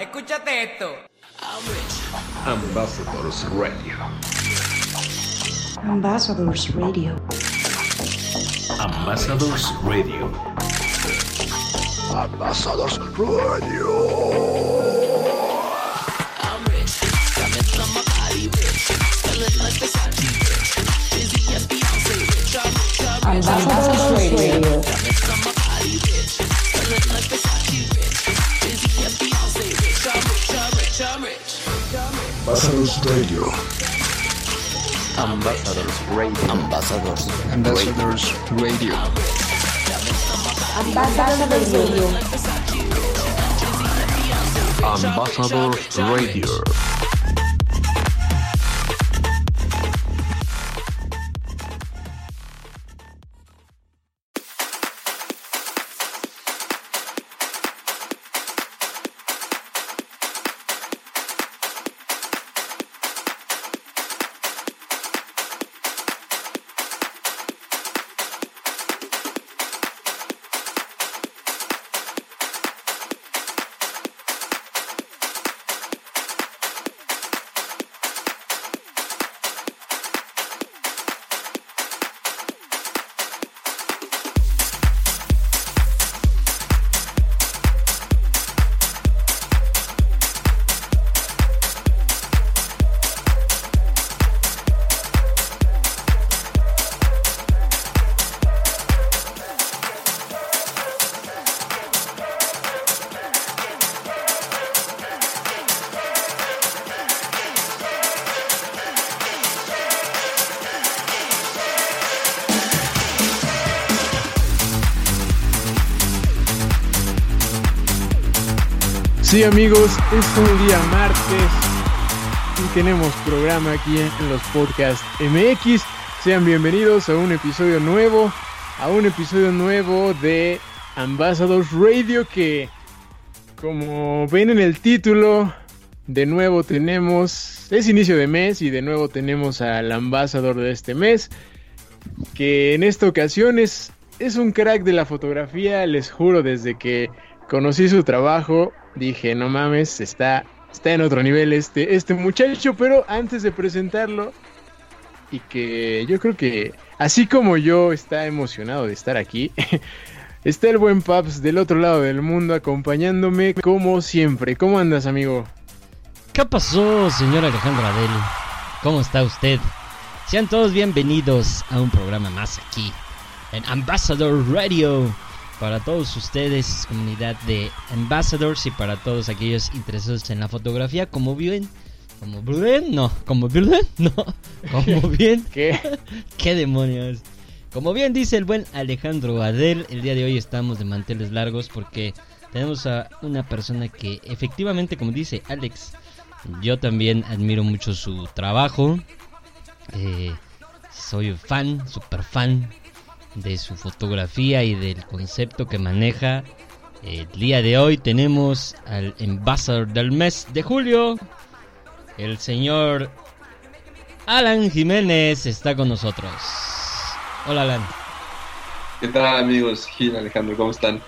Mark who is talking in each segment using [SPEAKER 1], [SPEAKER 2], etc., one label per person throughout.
[SPEAKER 1] Escúchate esto.
[SPEAKER 2] Ambassadors Radio.
[SPEAKER 3] Ambassadors Radio.
[SPEAKER 2] Ambassadors Radio.
[SPEAKER 4] Ambassadors Radio.
[SPEAKER 3] Ambassadors Radio.
[SPEAKER 4] Ambassadors Radio.
[SPEAKER 2] Ambassadors Radio. Ambassadors.
[SPEAKER 4] Ambassadors Radio.
[SPEAKER 3] Ambassadors Radio.
[SPEAKER 2] Ambassadors Radio.
[SPEAKER 5] Sí amigos, es un día martes y tenemos programa aquí en los podcasts MX. Sean bienvenidos a un episodio nuevo, a un episodio nuevo de Ambassadors Radio que como ven en el título, de nuevo tenemos, es inicio de mes y de nuevo tenemos al ambasador de este mes, que en esta ocasión es, es un crack de la fotografía, les juro, desde que conocí su trabajo, dije, no mames, está, está en otro nivel este, este muchacho, pero antes de presentarlo, y que yo creo que, así como yo está emocionado de estar aquí, está el buen Paps del otro lado del mundo acompañándome como siempre. ¿Cómo andas, amigo?
[SPEAKER 6] ¿Qué pasó, señor Alejandro Adel? ¿Cómo está usted? Sean todos bienvenidos a un programa más aquí, en Ambassador Radio. Para todos ustedes, comunidad de Ambassadors y para todos aquellos interesados en la fotografía, como bien, como bien, no, como bien, no, como bien,
[SPEAKER 5] ¿Qué?
[SPEAKER 6] ¿Qué demonios? Como bien dice el buen Alejandro Adel, el día de hoy estamos de manteles largos porque tenemos a una persona que efectivamente, como dice Alex, yo también admiro mucho su trabajo. Eh, soy fan, super fan de su fotografía y del concepto que maneja. El día de hoy tenemos al embajador del mes de julio, el señor Alan Jiménez está con nosotros. Hola Alan.
[SPEAKER 7] ¿Qué tal amigos? Gil, Alejandro, ¿cómo están?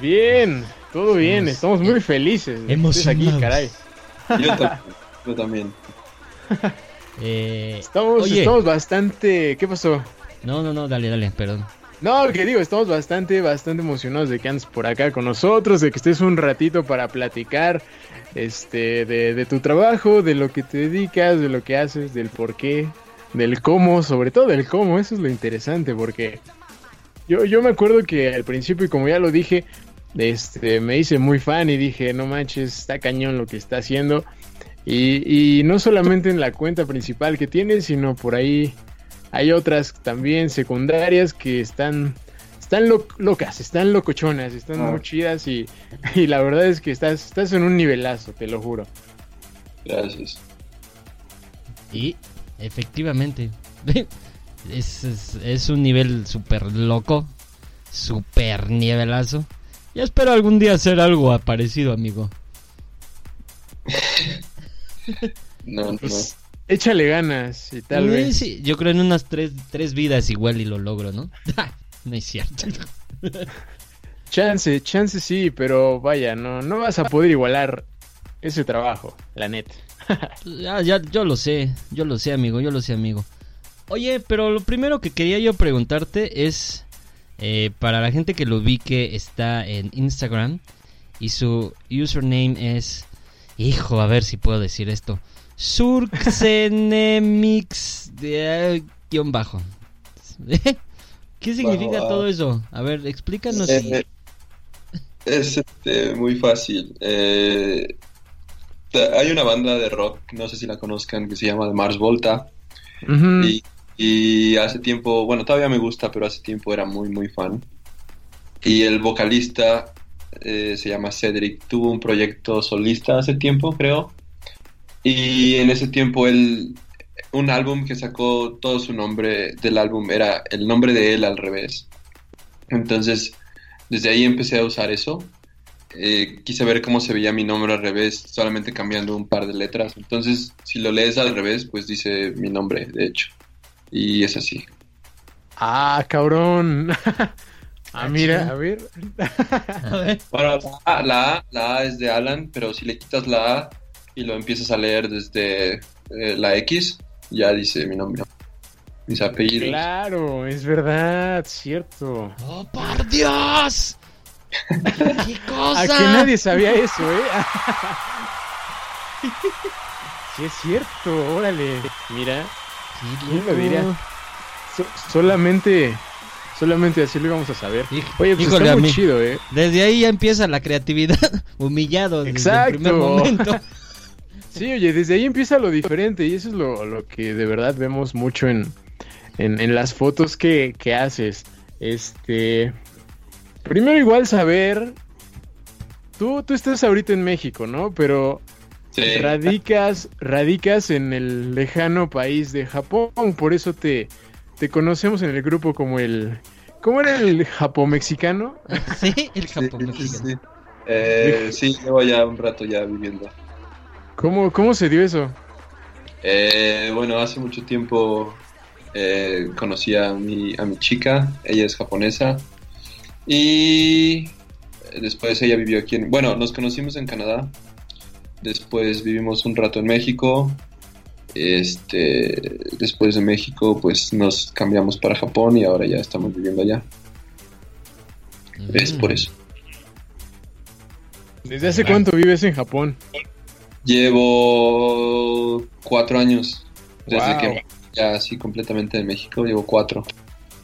[SPEAKER 5] Bien, todo bien,
[SPEAKER 6] Hemos-
[SPEAKER 5] estamos muy felices. estés aquí,
[SPEAKER 6] emocionados.
[SPEAKER 5] caray.
[SPEAKER 7] Yo, ta- yo también.
[SPEAKER 6] Eh,
[SPEAKER 5] Estamos,
[SPEAKER 6] Oye.
[SPEAKER 5] estamos bastante. ¿Qué pasó?
[SPEAKER 6] No, no, no, dale, dale, perdón.
[SPEAKER 5] No, que digo, estamos bastante, bastante emocionados de que andes por acá con nosotros, de que estés un ratito para platicar, este, de, de tu trabajo, de lo que te dedicas, de lo que haces, del por qué, del cómo, sobre todo del cómo, eso es lo interesante, porque yo, yo me acuerdo que al principio, y como ya lo dije, este, me hice muy fan y dije, no manches, está cañón lo que está haciendo. Y, y no solamente en la cuenta principal que tiene, sino por ahí hay otras también secundarias que están están lo- locas, están locochonas, están
[SPEAKER 7] Ah.
[SPEAKER 5] muy chidas y, y la verdad es que estás, estás en un nivelazo, te lo juro.
[SPEAKER 7] Gracias.
[SPEAKER 6] Y efectivamente, es, es, es un nivel súper loco, súper nivelazo. Y espero algún día hacer algo parecido, amigo.
[SPEAKER 7] No, no.
[SPEAKER 5] Pues échale ganas y tal
[SPEAKER 6] Eh,
[SPEAKER 5] vez.
[SPEAKER 6] sí, yo creo en unas tres, tres vidas igual y lo logro, ¿no? no es cierto.
[SPEAKER 5] Chance, chance sí, pero vaya, no, no vas a poder igualar ese trabajo, la neta.
[SPEAKER 6] Ya, ya, yo lo sé, yo lo sé, amigo, yo lo sé, amigo. Oye, pero lo primero que quería yo preguntarte es, eh, para la gente que lo vi que está en Instagram y su username es, hijo, a ver si puedo decir esto, Surxenemix de guion bajo. ¿Qué significa
[SPEAKER 7] Bajo,
[SPEAKER 6] todo eso? A ver, explícanos.
[SPEAKER 7] Eh, es este, muy fácil. Eh, hay una banda de rock, no sé si la conozcan, que se llama Mars Volta. Y hace tiempo, bueno, todavía me gusta, pero hace tiempo era muy, muy fan. Y el vocalista eh, se llama Cedric, tuvo un proyecto solista hace tiempo, creo. Y en ese tiempo él, un álbum que sacó todo su nombre del álbum era el nombre de él al revés. Entonces, desde ahí empecé a usar eso. Eh, quise ver cómo se veía mi nombre al revés, solamente cambiando un par de letras. Entonces, si lo lees al revés, pues dice mi nombre, de hecho. Y es así.
[SPEAKER 5] Ah, cabrón. ah, mira,
[SPEAKER 6] chido.
[SPEAKER 5] a ver.
[SPEAKER 6] A ver.
[SPEAKER 7] Bueno, la A, la A, la A es de Alan, pero si le quitas la A y lo empiezas a leer desde eh, la X, ya dice mi nombre. Mis apellidos.
[SPEAKER 5] Claro, es verdad, cierto.
[SPEAKER 6] ¡Oh, por Dios! ¿Qué cosa?
[SPEAKER 5] A que nadie sabía eso, ¿eh? sí, es cierto, órale. Mira, ¿quién lo diría? so- solamente, solamente así lo íbamos a saber. Oye, pues
[SPEAKER 6] híjole,
[SPEAKER 5] está muy chido, ¿eh?
[SPEAKER 6] Desde ahí ya empieza la creatividad. Humillado desde
[SPEAKER 5] Exacto.
[SPEAKER 6] el primer momento.
[SPEAKER 5] Sí, oye, desde ahí empieza lo diferente y eso es lo, lo que de verdad vemos mucho en, en, en las fotos que, que haces. Este, primero igual saber, tú, tú estás ahorita en México, ¿no? Pero
[SPEAKER 7] Sí.
[SPEAKER 5] radicas, radicas en el lejano país de Japón, por eso te, te conocemos en el grupo como el, ¿cómo era el japomexicano?
[SPEAKER 6] Sí, el Japón
[SPEAKER 7] sí,
[SPEAKER 6] mexicano.
[SPEAKER 7] sí. Eh, sí, llevo ya un rato ya viviendo.
[SPEAKER 5] ¿Cómo, cómo se dio eso?
[SPEAKER 7] Eh, bueno, hace mucho tiempo eh, conocí a mi, a mi chica, ella es japonesa, y después ella vivió aquí en... Bueno, nos conocimos en Canadá, después vivimos un rato en México, este, después de México pues nos cambiamos para Japón y ahora ya estamos viviendo allá, es
[SPEAKER 6] Mm.
[SPEAKER 7] por eso.
[SPEAKER 5] ¿Desde hace cuánto vives en Japón?
[SPEAKER 7] Llevo cuatro años desde
[SPEAKER 5] Wow.
[SPEAKER 7] que ya así completamente de México, llevo cuatro.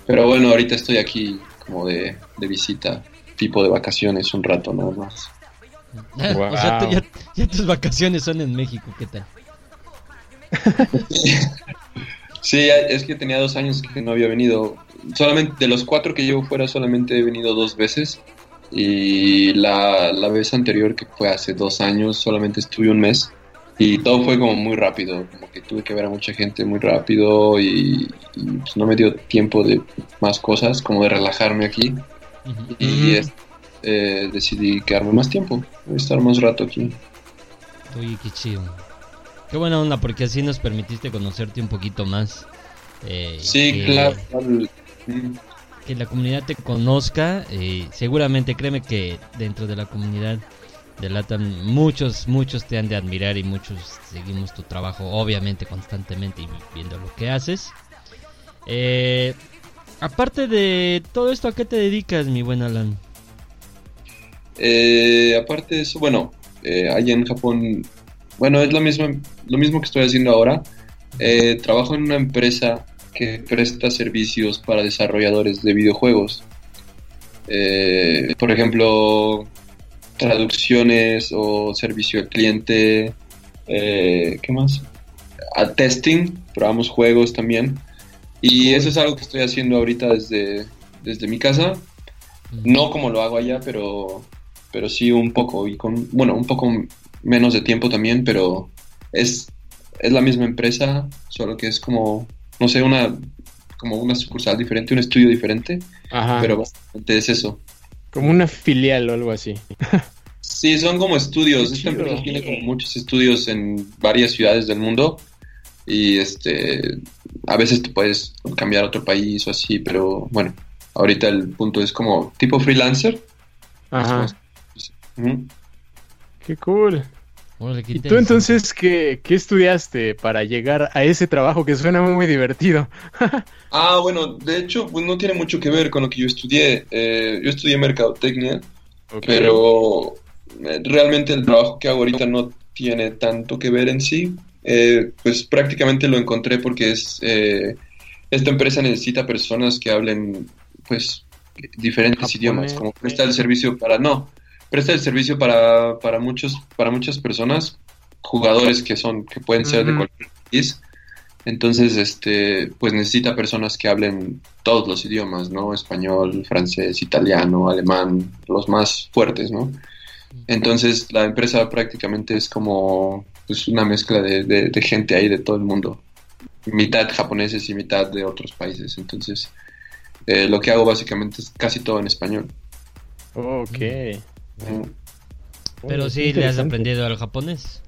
[SPEAKER 7] Pero bueno, ahorita estoy aquí como de, de visita, tipo de vacaciones, un rato nada más.
[SPEAKER 6] O sea, tú- ya, ya tus vacaciones son en México, ¿qué tal?
[SPEAKER 7] Sí, es que tenía dos años que no había venido. Solamente de los cuatro que llevo fuera, solamente he venido dos veces. Y la, la vez anterior, que fue hace dos años, solamente estuve un mes. Y todo fue como muy rápido, como que tuve que ver a mucha gente muy rápido y, y, pues, no me dio tiempo de más cosas, como de relajarme aquí. Y eh, decidí quedarme más tiempo, estar más rato aquí.
[SPEAKER 6] Oye, qué chido. Qué buena onda, porque así nos permitiste conocerte un poquito más. eh,
[SPEAKER 7] Sí,
[SPEAKER 6] que-
[SPEAKER 7] claro.
[SPEAKER 6] Que la comunidad te conozca. eh, seguramente, créeme que dentro de la comunidad de Latam muchos, muchos te han de admirar y muchos seguimos tu trabajo, obviamente, constantemente y viendo lo que haces. Eh, aparte de todo esto, ¿a qué te dedicas, mi buen Alan?
[SPEAKER 7] Eh, aparte de eso, bueno, eh, allá en Japón, bueno, es lo mismo, lo mismo que estoy haciendo ahora. Eh, trabajo en una empresa que presta servicios para desarrolladores de videojuegos. Eh, por ejemplo, traducciones o servicio al cliente. eh, ¿Qué más? A testing, probamos juegos también. Y eso es algo que estoy haciendo ahorita desde, desde mi casa. No como lo hago allá, pero, pero sí un poco. Y con, bueno, un poco menos de tiempo también, pero es, es la misma empresa, solo que es como, no sé, una, como una sucursal diferente, un estudio diferente,
[SPEAKER 5] Ajá.
[SPEAKER 7] pero básicamente es eso.
[SPEAKER 5] Como una filial o algo así.
[SPEAKER 7] Sí, son como estudios. Esta empresa tiene como muchos estudios en varias ciudades del mundo y este a veces te puedes cambiar a otro país o así, pero bueno, ahorita el punto es como tipo freelancer,
[SPEAKER 5] Ajá. Qué cool.
[SPEAKER 6] Órale, qué
[SPEAKER 5] ¿Y tú entonces qué, qué estudiaste para llegar a ese trabajo que suena muy divertido?
[SPEAKER 7] Ah, bueno, de hecho, pues no tiene mucho que ver con lo que yo estudié. Eh, yo estudié mercadotecnia, pero eh, realmente el trabajo que hago ahorita no tiene tanto que ver en sí. Eh, pues prácticamente lo encontré porque es eh, esta empresa necesita personas que hablen pues diferentes
[SPEAKER 5] Japonés.
[SPEAKER 7] idiomas, como presta el servicio para no, presta el servicio para, para muchos para muchas personas, jugadores que son que pueden ser de cualquier país. Entonces, este, pues necesita personas que hablen todos los idiomas, ¿no? Español, francés, italiano, alemán, los más fuertes, ¿no? Entonces, la empresa prácticamente es como pues, una mezcla de, de- de gente ahí de todo el mundo. Mitad japoneses y mitad de otros países. Entonces, eh, lo que hago básicamente es casi todo en español.
[SPEAKER 5] Ok.
[SPEAKER 7] Mm.
[SPEAKER 6] Pero sí le has aprendido al japonés.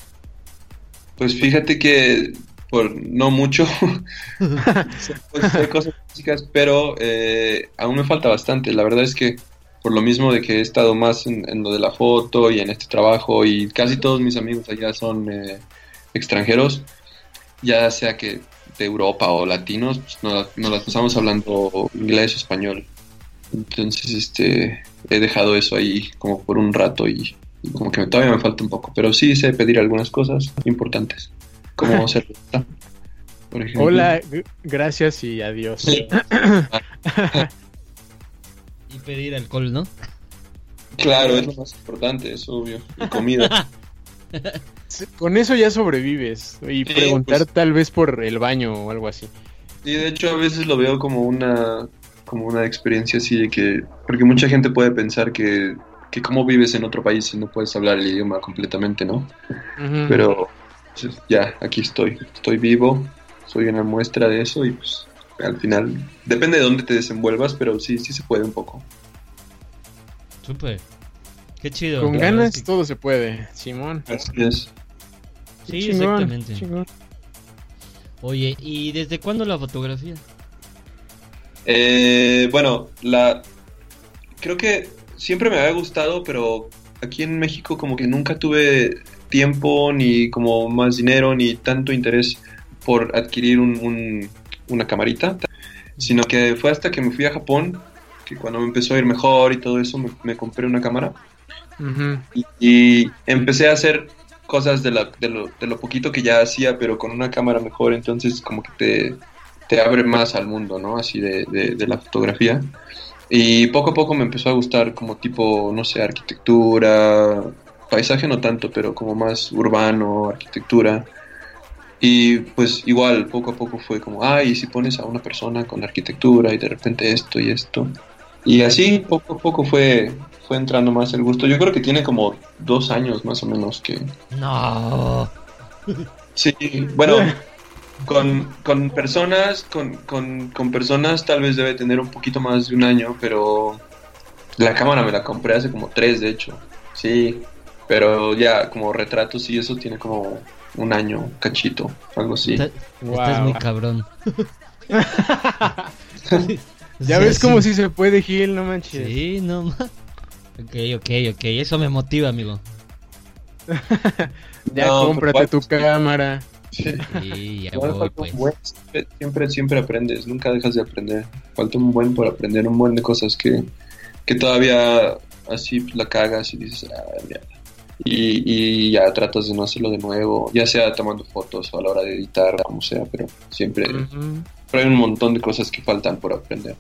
[SPEAKER 7] Pues fíjate que por no mucho pues, hay cosas básicas, pero eh, aún me falta bastante. La verdad es que por lo mismo de que he estado más en, en lo de la foto y en este trabajo y casi todos mis amigos allá son eh, extranjeros, ya sea que de Europa o latinos, pues nos, nos las pasamos hablando inglés o español. Entonces, este, he dejado eso ahí como por un rato y, y como que todavía me falta un poco, pero sí sé pedir algunas cosas importantes, como por ejemplo.
[SPEAKER 5] Hola, gracias y adiós.
[SPEAKER 7] Sí.
[SPEAKER 6] Y pedir alcohol, ¿no?
[SPEAKER 7] Claro, es lo más importante, es obvio. Y comida.
[SPEAKER 5] Con eso ya sobrevives. Y
[SPEAKER 7] Sí,
[SPEAKER 5] preguntar
[SPEAKER 7] pues-
[SPEAKER 5] tal vez por el baño o algo así.
[SPEAKER 7] Y de hecho a veces lo veo como una como una experiencia así de que porque mucha gente puede pensar que que cómo vives en otro país si no puedes hablar el idioma completamente, ¿no? Pero pues, ya aquí estoy, estoy vivo, soy una muestra de eso y pues al final depende de dónde te desenvuelvas, pero sí sí se puede un poco.
[SPEAKER 6] Súper. Qué chido.
[SPEAKER 5] Con ganas
[SPEAKER 6] es que-
[SPEAKER 5] todo se puede, Simón.
[SPEAKER 7] Así es.
[SPEAKER 6] Sí,
[SPEAKER 5] Chingón,
[SPEAKER 6] exactamente.
[SPEAKER 5] chingón.
[SPEAKER 6] Oye, ¿y desde cuándo la fotografía?
[SPEAKER 7] Eh, bueno, la creo que siempre me había gustado, pero aquí en México como que nunca tuve tiempo ni como más dinero ni tanto interés por adquirir un- un- una camarita, sino que fue hasta que me fui a Japón que cuando me empezó a ir mejor y todo eso me, me compré una cámara. Y, y empecé a hacer cosas de, la- de lo, de lo poquito que ya hacía, pero con una cámara mejor, entonces como que te, te abre más al mundo, ¿no? Así de, de- de la fotografía. Y poco a poco me empezó a gustar como tipo, no sé, arquitectura, paisaje no tanto, pero como más urbano, arquitectura. Y pues igual, poco a poco fue como, ay, ¿y si pones a una persona con arquitectura y de repente esto y esto. Y así poco a poco fue, fue entrando más el gusto. Yo creo que tiene como dos años más o menos que...
[SPEAKER 6] No.
[SPEAKER 7] Sí, bueno, con, con personas, con, con, con personas tal vez debe tener un poquito más de un año, pero la cámara me la compré hace como tres, de hecho. Sí, pero ya como retratos y eso tiene como un año, cachito, algo así.
[SPEAKER 5] Wow.
[SPEAKER 6] Estás muy cabrón.
[SPEAKER 5] Ya ves cómo
[SPEAKER 6] sí.
[SPEAKER 5] sí se puede, Gil, no manches.
[SPEAKER 6] Sí, no ma- Ok, ok, ok. Eso me motiva, amigo.
[SPEAKER 5] Ya
[SPEAKER 7] No,
[SPEAKER 5] cómprate tu cámara.
[SPEAKER 7] Sí.
[SPEAKER 6] Sí, ya
[SPEAKER 7] Igual
[SPEAKER 6] voy,
[SPEAKER 7] falta
[SPEAKER 6] pues.
[SPEAKER 7] un buen, siempre, siempre, siempre aprendes, nunca dejas de aprender. Falta un buen por aprender, un buen de cosas que, que todavía así la cagas y dices, ah, mierda. Y, y ya tratas de no hacerlo de nuevo, ya sea tomando fotos o a la hora de editar, como sea, pero siempre, pero hay un montón de cosas que faltan por aprender.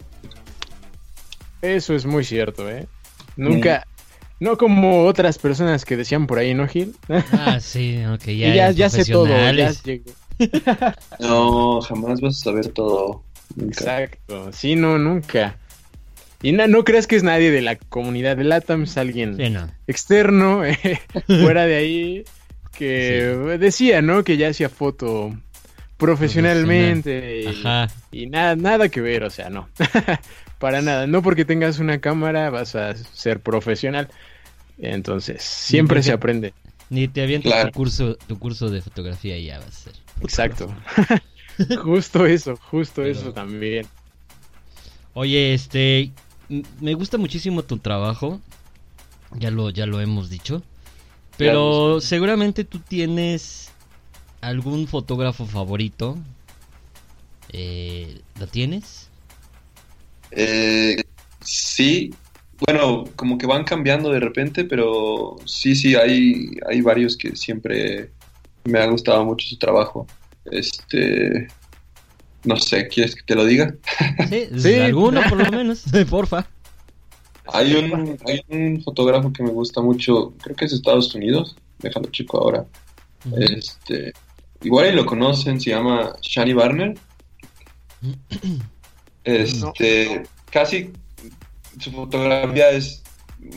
[SPEAKER 5] Eso es muy cierto, ¿eh? Nunca, no como otras personas que decían por ahí, ¿no, Gil?
[SPEAKER 6] Ah, sí, ok, ya.
[SPEAKER 5] Y ya, ya sé todo, ya.
[SPEAKER 7] No, jamás vas a saber todo. Nunca.
[SPEAKER 5] Exacto, sí, no, nunca. Y na- no creas que es nadie de la comunidad de LATAM, es alguien
[SPEAKER 6] Sí, no.
[SPEAKER 5] externo, eh, fuera de ahí, que decía, ¿no? Que ya hacía foto profesionalmente. y-
[SPEAKER 6] Ajá.
[SPEAKER 5] Y nada, nada que ver, o sea, no. Para nada. No porque tengas una cámara vas a ser profesional. Entonces, siempre se aprende.
[SPEAKER 6] Ni te avientas
[SPEAKER 7] Claro.
[SPEAKER 6] tu curso, tu curso de fotografía y ya vas a ser.
[SPEAKER 5] Exacto. justo eso, justo
[SPEAKER 6] Pero-
[SPEAKER 5] eso también.
[SPEAKER 6] Oye, este, me gusta muchísimo tu trabajo. Ya lo, ya lo hemos dicho. Pero seguramente tú tienes algún fotógrafo favorito. Eh, ¿Lo tienes?
[SPEAKER 7] Eh, sí, bueno, como que van cambiando de repente, pero sí, sí, hay, hay varios que siempre me ha gustado mucho su trabajo. Este, no sé, ¿quieres que te lo diga?
[SPEAKER 6] Sí,
[SPEAKER 5] Sí.
[SPEAKER 6] alguno por lo menos, porfa.
[SPEAKER 7] Hay un, hay un fotógrafo que me gusta mucho, creo que es de Estados Unidos, déjalo chico ahora. Este, igual y lo conocen, se llama Shani Barner. Este, casi su fotografía es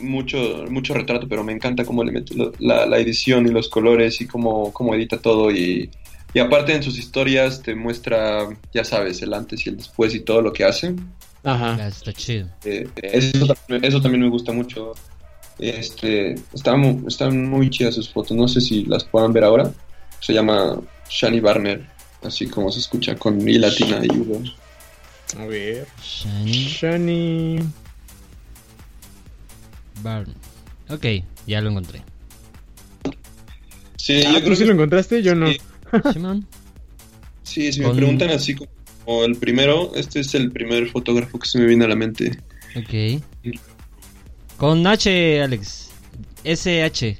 [SPEAKER 7] mucho, mucho retrato, pero me encanta cómo le mete la, la edición y los colores y cómo, cómo edita todo. Y, y aparte en sus historias te muestra, ya sabes, el antes y el después y todo lo que hace.
[SPEAKER 5] Ajá.
[SPEAKER 6] Está chido.
[SPEAKER 7] Eh, eso, también- eso también me gusta mucho. Este, están, mu- están muy chidas sus fotos, no sé si las puedan ver ahora. Se llama Shani Barner, así como se escucha, con I latina y V.
[SPEAKER 5] A ver.
[SPEAKER 6] Shiny
[SPEAKER 5] Shani.
[SPEAKER 6] Barn. Ok, ya lo encontré.
[SPEAKER 7] Sí,
[SPEAKER 5] Ah,
[SPEAKER 7] yo
[SPEAKER 5] ¿tú
[SPEAKER 7] creo
[SPEAKER 5] sí
[SPEAKER 7] que
[SPEAKER 5] lo encontraste? Yo no.
[SPEAKER 7] Sí.
[SPEAKER 6] Simón.
[SPEAKER 7] Sí, si me
[SPEAKER 6] Con-
[SPEAKER 7] preguntan así como el primero, este es el primer fotógrafo que se me viene a la mente.
[SPEAKER 6] Ok. Con H, Alex. SH.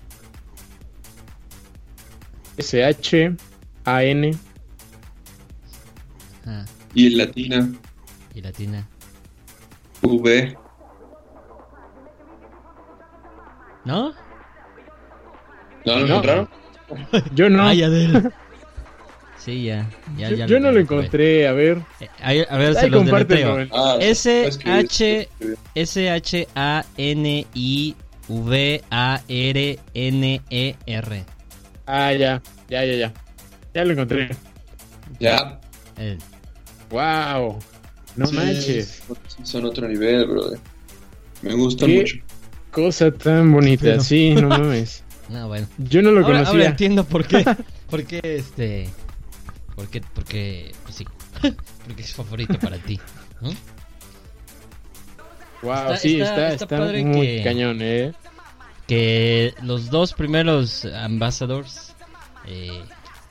[SPEAKER 5] S-H-A-N.
[SPEAKER 6] Ah,
[SPEAKER 7] Y el latina,
[SPEAKER 6] y latina.
[SPEAKER 7] V.
[SPEAKER 6] ¿No?
[SPEAKER 7] ¿No lo encontraron?
[SPEAKER 5] Yo no.
[SPEAKER 6] Ay, Adel. Sí, ya. ya,
[SPEAKER 5] yo
[SPEAKER 6] ya
[SPEAKER 5] yo no lo encontré. A ver.
[SPEAKER 6] Eh, a ver, se
[SPEAKER 5] Ahí
[SPEAKER 6] los deletreo.
[SPEAKER 7] Ah,
[SPEAKER 6] S S-H-A-N-I-V-A-R-N-E-R.
[SPEAKER 5] Ah, ya. Ya, ya, ya. Ya lo encontré.
[SPEAKER 7] Ya.
[SPEAKER 6] Eh,
[SPEAKER 5] Wow. No
[SPEAKER 7] Sí,
[SPEAKER 5] manches.
[SPEAKER 7] Son otro nivel, brother. Me gustan
[SPEAKER 5] ¿Qué?
[SPEAKER 7] mucho.
[SPEAKER 5] Cosa tan bonita.
[SPEAKER 6] Pero-
[SPEAKER 5] Sí, no mames.
[SPEAKER 6] no, bueno.
[SPEAKER 5] Yo no lo
[SPEAKER 6] Ahora, ahora
[SPEAKER 5] conocía.
[SPEAKER 6] entiendo por qué. por qué este. Por qué, porque. Pues sí. porque es favorito para ti. ¿no?
[SPEAKER 5] Wow,
[SPEAKER 6] Está-
[SPEAKER 5] sí,
[SPEAKER 6] está-
[SPEAKER 5] está,
[SPEAKER 6] está
[SPEAKER 5] está,
[SPEAKER 6] padre
[SPEAKER 5] muy
[SPEAKER 6] que-
[SPEAKER 5] cañón, eh.
[SPEAKER 6] que los dos primeros ambassadors eh,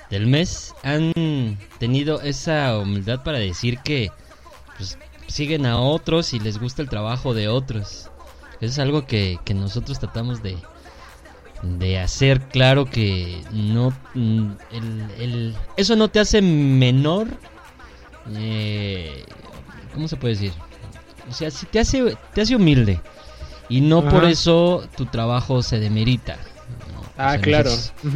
[SPEAKER 6] del mes han tenido esa humildad para decir que pues, siguen a otros y les gusta el trabajo de otros. Eso es algo que, que nosotros tratamos de, de hacer claro que no mm, el, el- eso no te hace menor eh, ¿cómo se puede decir? O sea, si te hace te hace humilde y no
[SPEAKER 5] Ajá.
[SPEAKER 6] por eso tu trabajo se demerita.
[SPEAKER 5] Ah,
[SPEAKER 6] sea,
[SPEAKER 5] claro.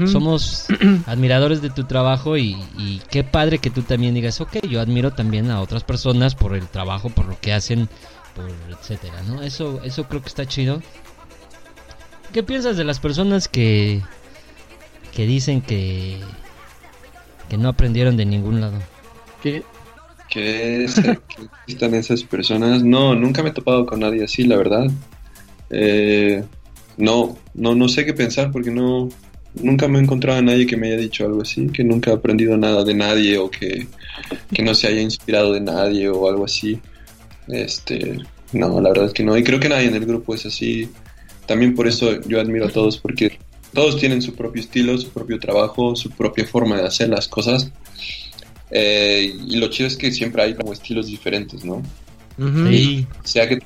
[SPEAKER 6] Somos admiradores de tu trabajo y, y qué padre que tú también digas, ok, yo admiro también a otras personas por el trabajo, por lo que hacen, por etcétera, ¿no? Eso, eso creo que está chido. ¿Qué piensas de las personas que que dicen que que no aprendieron de ningún lado?
[SPEAKER 5] ¿Qué?
[SPEAKER 7] ¿Qué es? ¿Qué están esas personas? No, nunca me he topado con nadie así, la verdad. Eh, no, no, no sé qué pensar porque no, nunca me he encontrado a nadie que me haya dicho algo así, que nunca he aprendido nada de nadie o que, que no se haya inspirado de nadie o algo así. Este, no, la verdad es que no. Y creo que nadie en el grupo es así. También por eso yo admiro a todos porque todos tienen su propio estilo, su propio trabajo, su propia forma de hacer las cosas. Eh, y lo chido es que siempre hay como estilos diferentes, ¿no? O sea que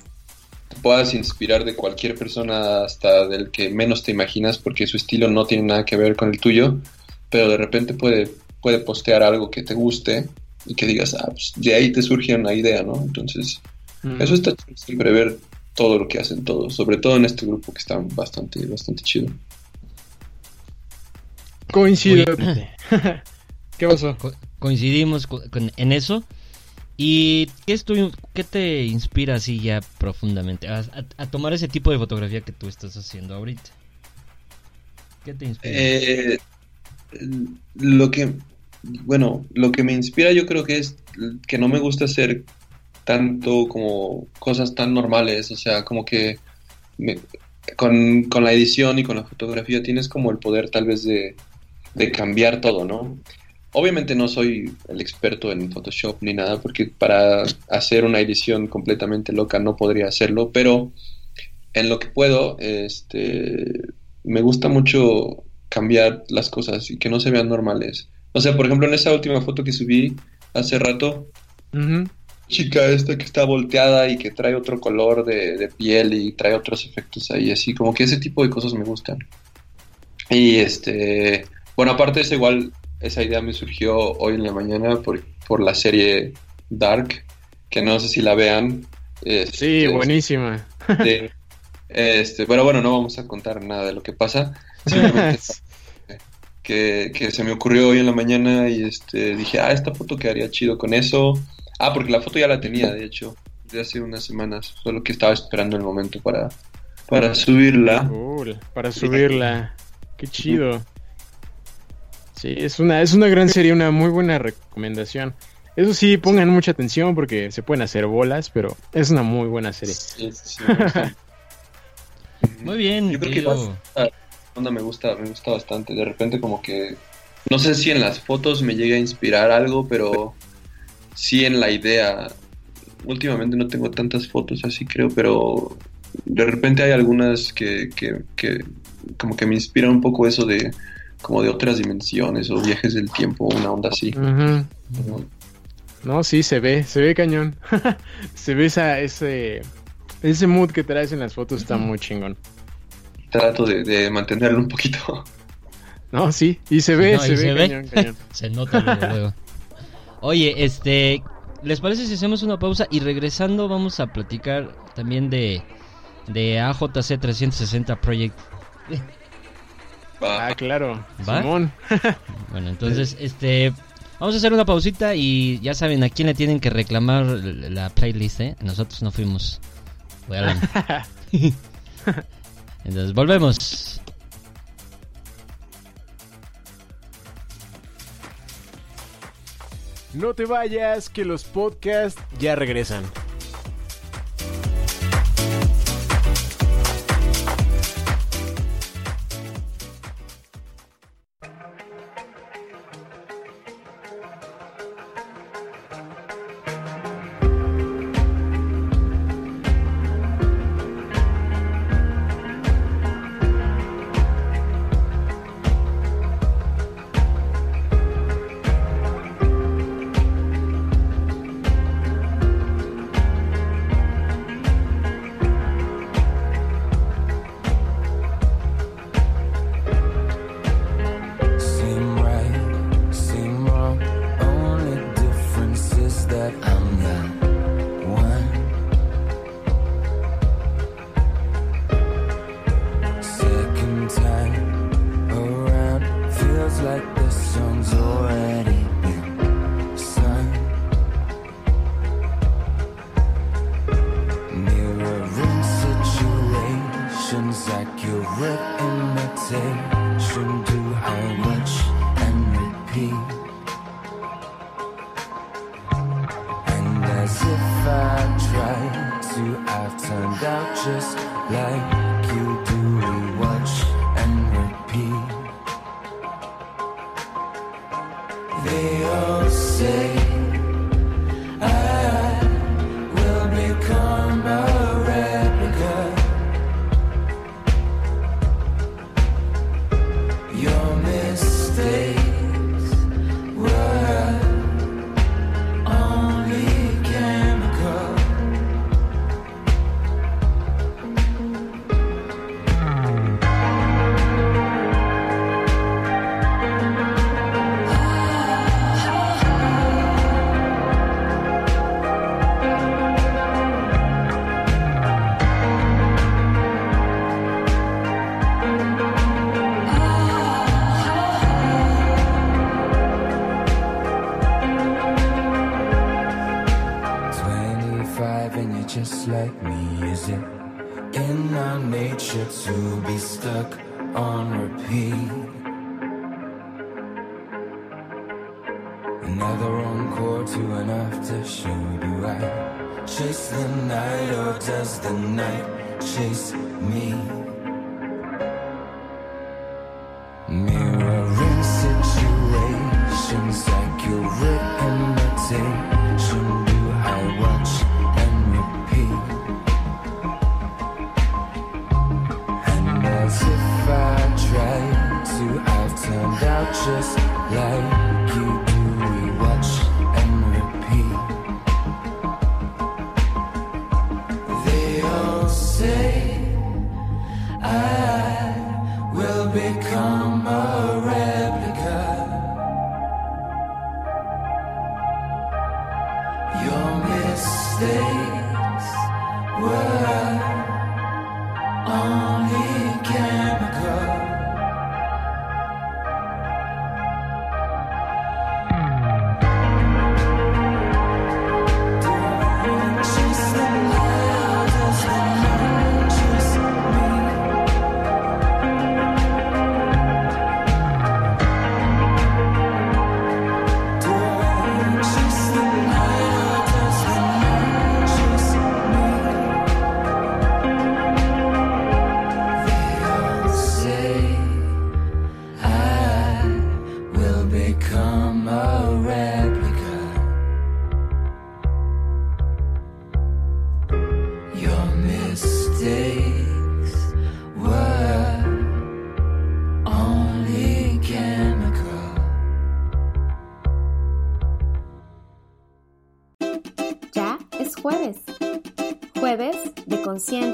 [SPEAKER 7] puedas inspirar de cualquier persona hasta del que menos te imaginas porque su estilo no tiene nada que ver con el tuyo, pero de repente puede, puede postear algo que te guste y que digas, ah, pues de ahí te surge una idea, ¿no? Entonces,
[SPEAKER 5] Ujú.
[SPEAKER 7] eso está chido, siempre ver todo lo que hacen todos, sobre todo en este grupo que está bastante, bastante chido.
[SPEAKER 5] Coincido. ¿Qué pasó?
[SPEAKER 6] co- coincidimos co- con- en eso. ¿Y qué, es tu- qué te inspira así ya profundamente a tomar ese tipo de fotografía que tú estás haciendo ahorita? ¿Qué te inspira?
[SPEAKER 7] Eh, lo que, bueno, lo que me inspira yo creo que es que no me gusta hacer tanto como cosas tan normales, o sea, como que me- con, con la edición y con la fotografía tienes como el poder tal vez de, de cambiar todo, ¿no? Obviamente no soy el experto en Photoshop ni nada, porque para hacer una edición completamente loca no podría hacerlo, pero en lo que puedo, este, me gusta mucho cambiar las cosas y que no se vean normales. O sea, por ejemplo, en esa última foto que subí hace rato, chica esta que está volteada y que trae otro color de, de piel y trae otros efectos ahí, así como que ese tipo de cosas me gustan. Y este, bueno, aparte eso, igual esa idea me surgió hoy en la mañana por, por la serie Dark, que no sé si la vean.
[SPEAKER 8] Sí,
[SPEAKER 7] Este,
[SPEAKER 8] buenísima.
[SPEAKER 7] este, pero bueno, no vamos a contar nada de lo que pasa. Simplemente que, que se me ocurrió hoy en la mañana y este dije, ah, esta foto quedaría chido con eso. Ah, porque la foto ya la tenía, de hecho, de hace unas semanas, solo que estaba esperando el momento para, para subirla.
[SPEAKER 8] Cool, para subirla. Qué chido. Sí, es una, es una gran serie, una muy buena recomendación. Eso sí, pongan mucha atención porque se pueden hacer bolas, pero es una muy buena serie.
[SPEAKER 7] Sí, sí.
[SPEAKER 6] Muy bien,
[SPEAKER 7] Yo creo que la onda me gusta, me gusta bastante. De repente como que no sé si en las fotos me llega a inspirar algo, pero sí en la idea. Últimamente no tengo tantas fotos así creo, pero de repente hay algunas que, que, que como que me inspiran un poco eso de como de otras dimensiones o viajes del tiempo, una onda así. ¿no?
[SPEAKER 8] No, sí, se ve, se ve cañón. se ve esa, ese, ese mood que traes en las fotos, está muy chingón.
[SPEAKER 7] Trato de, de mantenerlo un poquito.
[SPEAKER 8] No, sí, y se ve,
[SPEAKER 6] No,
[SPEAKER 8] se,
[SPEAKER 6] y
[SPEAKER 8] ve,
[SPEAKER 6] se ve.
[SPEAKER 8] cañón, cañón.
[SPEAKER 6] Se nota luego, luego. Oye, este, ¿les parece si hacemos una pausa y regresando vamos a platicar también de de AJC 360 Project?
[SPEAKER 7] Va.
[SPEAKER 8] Ah, claro.
[SPEAKER 6] ¿Va?
[SPEAKER 8] Simón.
[SPEAKER 6] Bueno, entonces, este, vamos a hacer una pausita y ya saben a quién le tienen que reclamar la playlist, ¿eh? Nosotros no fuimos. Entonces, volvemos.
[SPEAKER 8] No te vayas, que los podcasts ya regresan.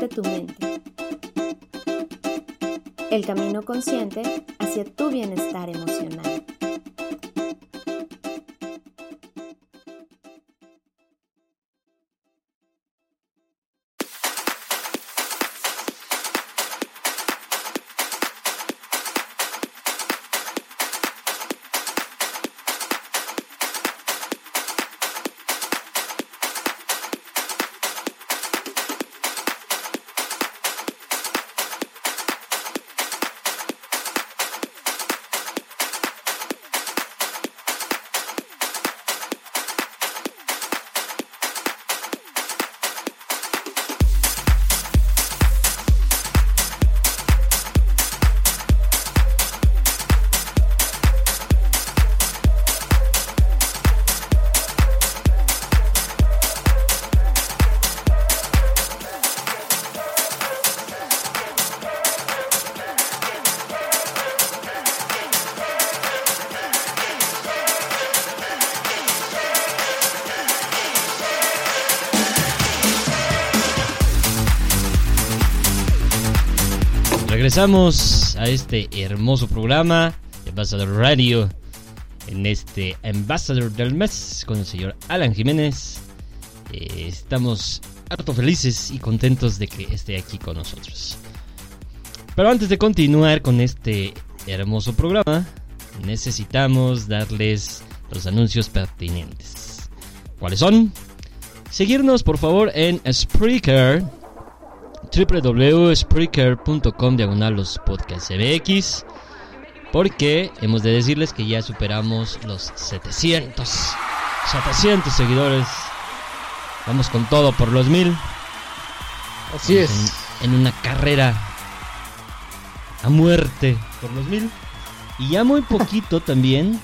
[SPEAKER 9] Tu mente. El camino consciente hacia tu bienestar emocional.
[SPEAKER 6] Regresamos a este hermoso programa Ambassador Radio en este Ambassador del mes con el señor Alan Jiménez. Eh, estamos harto felices y contentos de que esté aquí con nosotros. Pero antes de continuar con este hermoso programa, necesitamos darles los anuncios pertinentes. ¿Cuáles son? Seguirnos por favor en Spreaker www.spreaker.com diagonal los podcasts MX porque hemos de decirles que ya superamos los 700 700 seguidores vamos con todo por los mil
[SPEAKER 5] Así es.
[SPEAKER 6] en, en una carrera a muerte por los mil y ya muy poquito también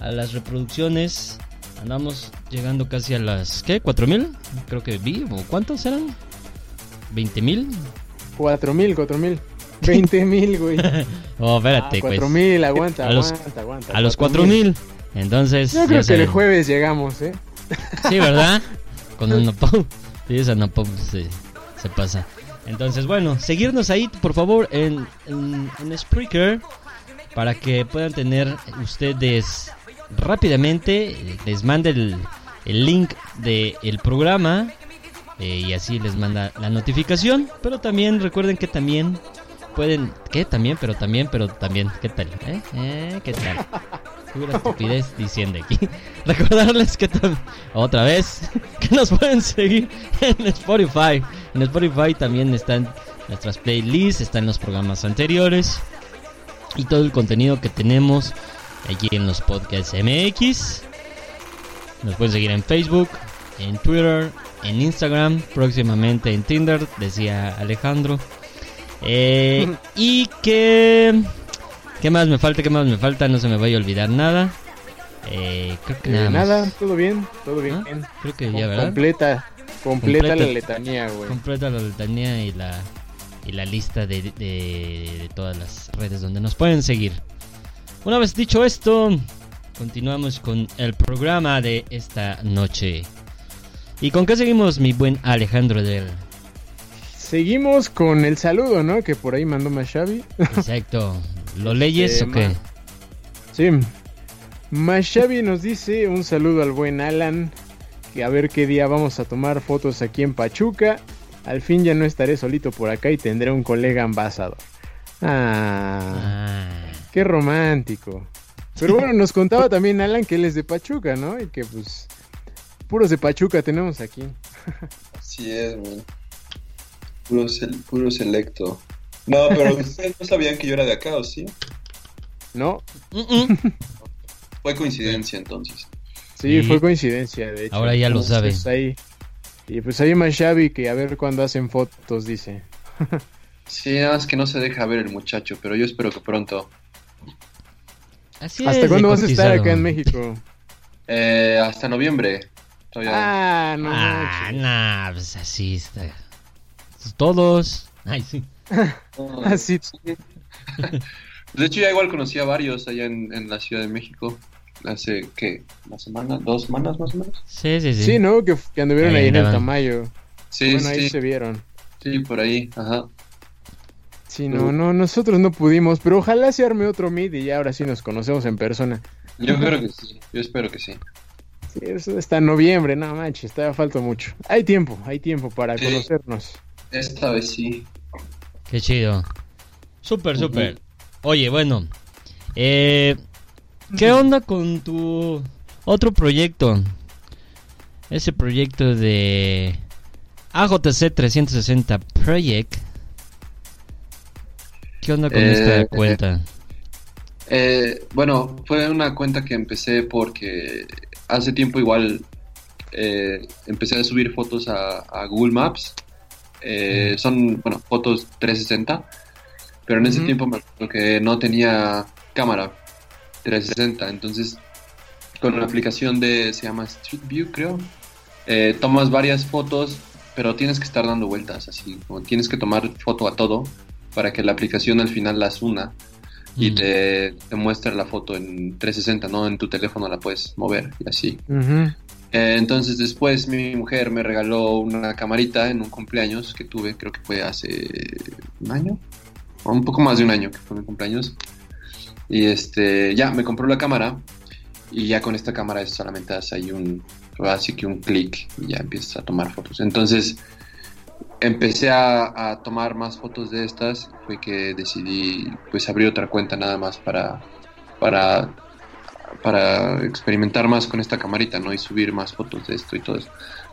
[SPEAKER 6] a las reproducciones andamos llegando casi a las ¿qué? ¿cuatro mil? creo que vi o cuántos eran ¿20 mil?
[SPEAKER 5] Cuatro mil, cuatro mil. Veinte mil, güey.
[SPEAKER 6] Oh, espérate,
[SPEAKER 5] Ah,
[SPEAKER 6] pues.
[SPEAKER 5] cuatro mil, aguanta,
[SPEAKER 6] A los-
[SPEAKER 5] aguanta, aguanta.
[SPEAKER 6] A los
[SPEAKER 5] cuatro
[SPEAKER 6] 4000. Entonces.
[SPEAKER 5] Yo creo que el jueves llegamos, ¿eh?
[SPEAKER 6] Sí, ¿verdad? Con un Napop. Sí, esa Napop se, se pasa. Entonces, bueno, seguirnos ahí, por favor, en, en, en Spreaker. Para que puedan tener ustedes rápidamente. Les mande el, el link del programa. Eh, y así les manda la notificación. Pero también recuerden que también pueden. ¿Qué? También, pero también, pero también. ¿Qué tal? ¿Eh? ¿Eh? ¿Qué tal? Pura estupidez diciendo aquí. Recordarles que otra vez que nos pueden seguir en Spotify. En Spotify también están nuestras playlists, están los programas anteriores y todo el contenido que tenemos allí en los podcasts MX. Nos pueden seguir en Facebook, en Twitter, en Instagram, próximamente en Tinder, decía Alejandro. Eh, y que ¿Qué más me falta? ¿Qué más me falta? No se me vaya a olvidar nada. Eh, creo que
[SPEAKER 5] Eh,
[SPEAKER 6] nada,
[SPEAKER 5] nada,
[SPEAKER 6] más.
[SPEAKER 5] todo bien, todo bien.
[SPEAKER 6] ¿Ah? Creo que
[SPEAKER 5] Com-
[SPEAKER 6] ya, ¿verdad?
[SPEAKER 5] Completa, completa,
[SPEAKER 6] Completa.
[SPEAKER 5] la letanía, güey.
[SPEAKER 6] Completa la letanía y la, y la lista de, de- de todas las redes donde nos pueden seguir. Una vez dicho esto, continuamos con el programa de esta noche. ¿Y con qué seguimos, mi buen Alejandro del...
[SPEAKER 5] Seguimos con el saludo, ¿no? Que por ahí mandó Mashavi.
[SPEAKER 6] Exacto. ¿Lo leyes
[SPEAKER 5] Este,
[SPEAKER 6] o qué?
[SPEAKER 5] Sí. Mashavi nos dice un saludo al buen Alan, que a ver qué día vamos a tomar fotos aquí en Pachuca. Al fin ya no estaré solito por acá y tendré un colega ambasador. Ah,
[SPEAKER 6] Ah,
[SPEAKER 5] qué romántico. Pero bueno, nos contaba también Alan que él es de Pachuca, ¿no? Y que pues puros de Pachuca tenemos aquí.
[SPEAKER 7] Así es, man. Puro, sel- puro selecto. No, pero ustedes no sabían que yo era de acá, ¿o sí?
[SPEAKER 5] ¿No?
[SPEAKER 6] mm, mm.
[SPEAKER 7] Fue coincidencia entonces.
[SPEAKER 5] Sí,
[SPEAKER 6] Sí.
[SPEAKER 5] fue coincidencia, de hecho.
[SPEAKER 6] Ahora ya lo sabe.
[SPEAKER 5] Entonces, ahí- y pues ahí más Xavi que a ver cuándo hacen fotos, dice.
[SPEAKER 7] Sí, nada más que no se deja ver el muchacho, pero yo espero que pronto.
[SPEAKER 6] Así
[SPEAKER 5] ¿Hasta
[SPEAKER 6] es
[SPEAKER 5] cuándo vas a estar acá en México?
[SPEAKER 7] Eh, hasta noviembre. Todavía.
[SPEAKER 5] Ah, no.
[SPEAKER 6] Ah, nah, pues así está. Todos. Ay, sí.
[SPEAKER 7] No,
[SPEAKER 5] Ah.
[SPEAKER 7] De hecho, ya igual conocí a varios allá en, en la Ciudad de México. Hace, ¿qué? ¿Una semana? ¿Dos semanas más o menos?
[SPEAKER 6] Sí, sí, sí.
[SPEAKER 5] Sí, ¿no? Que, que anduvieron
[SPEAKER 6] Ahí
[SPEAKER 5] ahí en el. Tamayo.
[SPEAKER 7] Sí,
[SPEAKER 5] bueno, ahí
[SPEAKER 7] sí.
[SPEAKER 5] se vieron.
[SPEAKER 7] Sí, por ahí. Ajá.
[SPEAKER 5] Sí, no, no, nosotros no pudimos, pero ojalá se arme otro meet y ya ahora sí nos conocemos en persona.
[SPEAKER 7] Yo creo que sí. Yo espero que sí.
[SPEAKER 5] Sí, eso está en noviembre, no manches, todavía falta mucho. Hay tiempo, hay tiempo para
[SPEAKER 7] Sí.
[SPEAKER 5] conocernos.
[SPEAKER 7] Esta vez sí.
[SPEAKER 6] Qué chido. Súper, súper. Oye, bueno. Eh, ¿Qué onda con tu otro proyecto? Ese proyecto de AJC 360 Project. ¿Qué onda con
[SPEAKER 7] Eh,
[SPEAKER 6] esta cuenta?
[SPEAKER 7] Eh, bueno, fue una cuenta que empecé porque hace tiempo igual eh, empecé a subir fotos a, a Google Maps. Eh, son, bueno, fotos 360, pero en ese tiempo me acuerdo que no tenía cámara 360, entonces con la aplicación de, se llama Street View creo, eh, tomas varias fotos, pero tienes que estar dando vueltas, así, como tienes que tomar foto a todo para que la aplicación al final las una y
[SPEAKER 6] Mm.
[SPEAKER 7] te, te muestra la foto en 360, no en tu teléfono la puedes mover y así.
[SPEAKER 5] Ujú.
[SPEAKER 7] Eh, entonces después mi mujer me regaló una camarita en un cumpleaños que tuve, creo que fue hace un año, o un poco más de un año que fue mi cumpleaños. Y este, ya me compró la cámara y ya con esta cámara solamente haces ahí un, así que un clic y ya empiezas a tomar fotos. Entonces empecé a, a tomar más fotos de estas, fue que decidí pues abrir otra cuenta nada más para, para para experimentar más con esta camarita, ¿no? Y subir más fotos de esto y todo eso.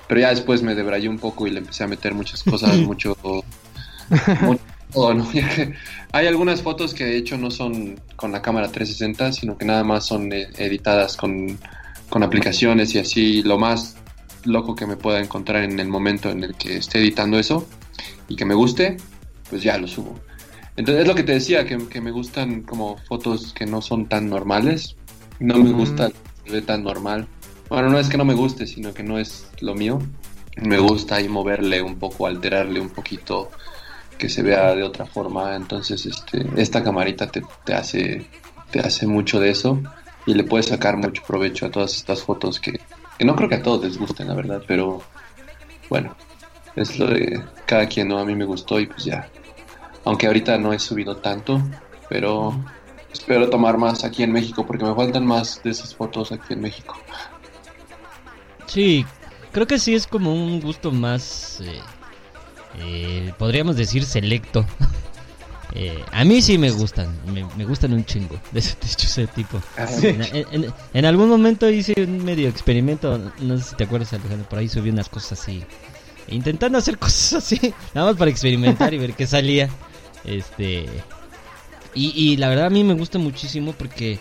[SPEAKER 7] Pero ya después me debrayé un poco y le empecé a meter muchas cosas, mucho, mucho todo, ¿no? Hay algunas fotos que de hecho no son con la cámara 360, sino que nada más son eh, editadas con, con aplicaciones y así lo más loco que me pueda encontrar en el momento en el que esté editando eso y que me guste, pues ya lo subo. Entonces es lo que te decía, que, que me gustan como fotos que no son tan normales. No me gusta se ve tan normal. Bueno, no es que no me guste, sino que no es lo mío. Me gusta ahí moverle un poco, alterarle un poquito, que se vea de otra forma. Entonces, este, esta camarita te, te hace, te hace mucho de eso y le puedes sacar mucho provecho a todas estas fotos que, que no creo que a todos les gusten, la verdad, pero bueno, es lo de cada quien, ¿no? A mí me gustó y pues ya. Aunque ahorita no he subido tanto, pero espero tomar más aquí en México porque me faltan más de esas fotos aquí en México.
[SPEAKER 6] Sí, creo que sí es como un gusto más, eh, eh, podríamos decir, selecto. Eh, a mí sí me gustan, me, me gustan un chingo, de ese, de ese tipo. En, en- en algún momento hice un medio experimento, no sé si te acuerdas Alejandro, por ahí subí unas cosas así, intentando hacer cosas así, nada más para experimentar y ver qué salía. Este... Y, y la verdad a mí me gusta muchísimo porque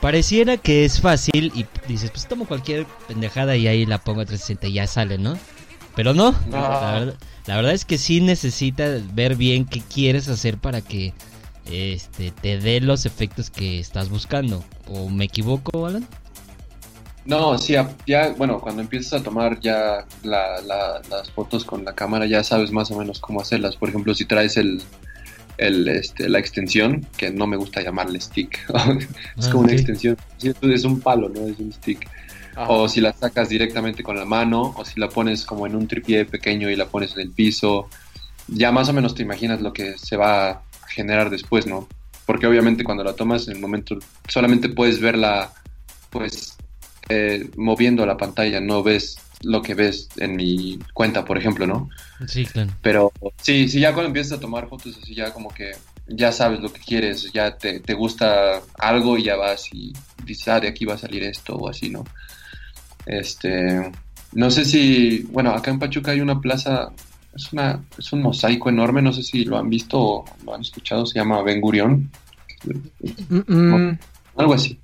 [SPEAKER 6] pareciera que es fácil y dices, pues tomo cualquier pendejada y ahí la pongo a 360 y ya sale, ¿no? Pero no, la, verdad, la verdad es que sí necesitas ver bien qué quieres hacer para que este te dé los efectos que estás buscando. ¿O me equivoco, Alan?
[SPEAKER 7] No, sí, ya, bueno, cuando empiezas a tomar ya la- la- las fotos con la cámara, ya sabes más o menos cómo hacerlas. Por ejemplo, si traes el, el, este, la extensión, que no me gusta llamarle stick, es
[SPEAKER 6] Ah,
[SPEAKER 7] como una
[SPEAKER 6] ok.
[SPEAKER 7] extensión, es un palo, no es un stick.
[SPEAKER 5] Ajá.
[SPEAKER 7] O si la sacas directamente con la mano, o si la pones como en un tripié pequeño y la pones en el piso, ya más o menos te imaginas lo que se va a generar después, ¿no? Porque obviamente cuando la tomas en el momento solamente puedes verla, pues, eh, moviendo la pantalla, no ves lo que ves en mi cuenta, por ejemplo, ¿no?
[SPEAKER 6] Sí, claro.
[SPEAKER 7] Pero sí, sí, ya cuando empiezas a tomar fotos así, ya como que ya sabes lo que quieres, ya te, te gusta algo y ya vas y dices, ah, de aquí va a salir esto o así, ¿no? Este, no sé si, bueno, acá en Pachuca hay una plaza, es, una, es un mosaico enorme, no sé si lo han visto o lo han escuchado, se llama Ben Gurión,
[SPEAKER 5] Mm, mm.
[SPEAKER 7] algo así.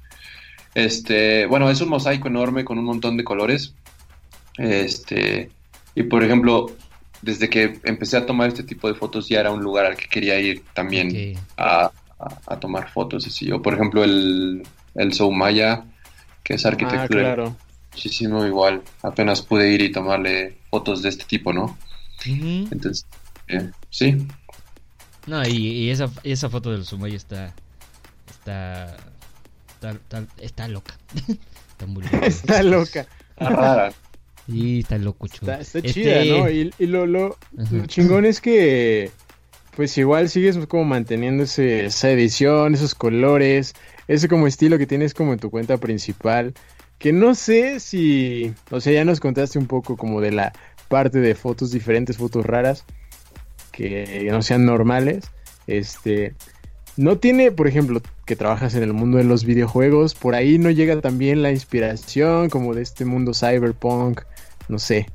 [SPEAKER 7] Este, bueno, es un mosaico enorme con un montón de colores. Este, y por ejemplo, desde que empecé a tomar este tipo de fotos ya era un lugar al que quería ir también a, a- a tomar fotos. Así. O por ejemplo el, el Soumaya, que es
[SPEAKER 5] Ah,
[SPEAKER 7] arquitectura
[SPEAKER 5] claro.
[SPEAKER 7] Muchísimo igual. Apenas pude ir y tomarle fotos de este tipo, ¿no? Entonces, eh, sí.
[SPEAKER 6] No, y, y esa, esa foto del Sumay está. Está. Está, está, está loca. está muy loca.
[SPEAKER 5] Está loca.
[SPEAKER 7] Está rara.
[SPEAKER 6] Sí, está loco, chulo.
[SPEAKER 5] Está, está
[SPEAKER 6] Este,
[SPEAKER 5] chida, ¿no? Y, y lo, lo, lo chingón es que, pues igual sigues como manteniendo ese- esa edición, esos colores, ese como estilo que tienes como en tu cuenta principal. Que no sé si, o sea, ya nos contaste un poco como de la parte de fotos diferentes, fotos raras, que no sean normales. Este, no tiene, por ejemplo, que trabajas en el mundo de los videojuegos, por ahí no llega también la inspiración como de este mundo cyberpunk, no sé.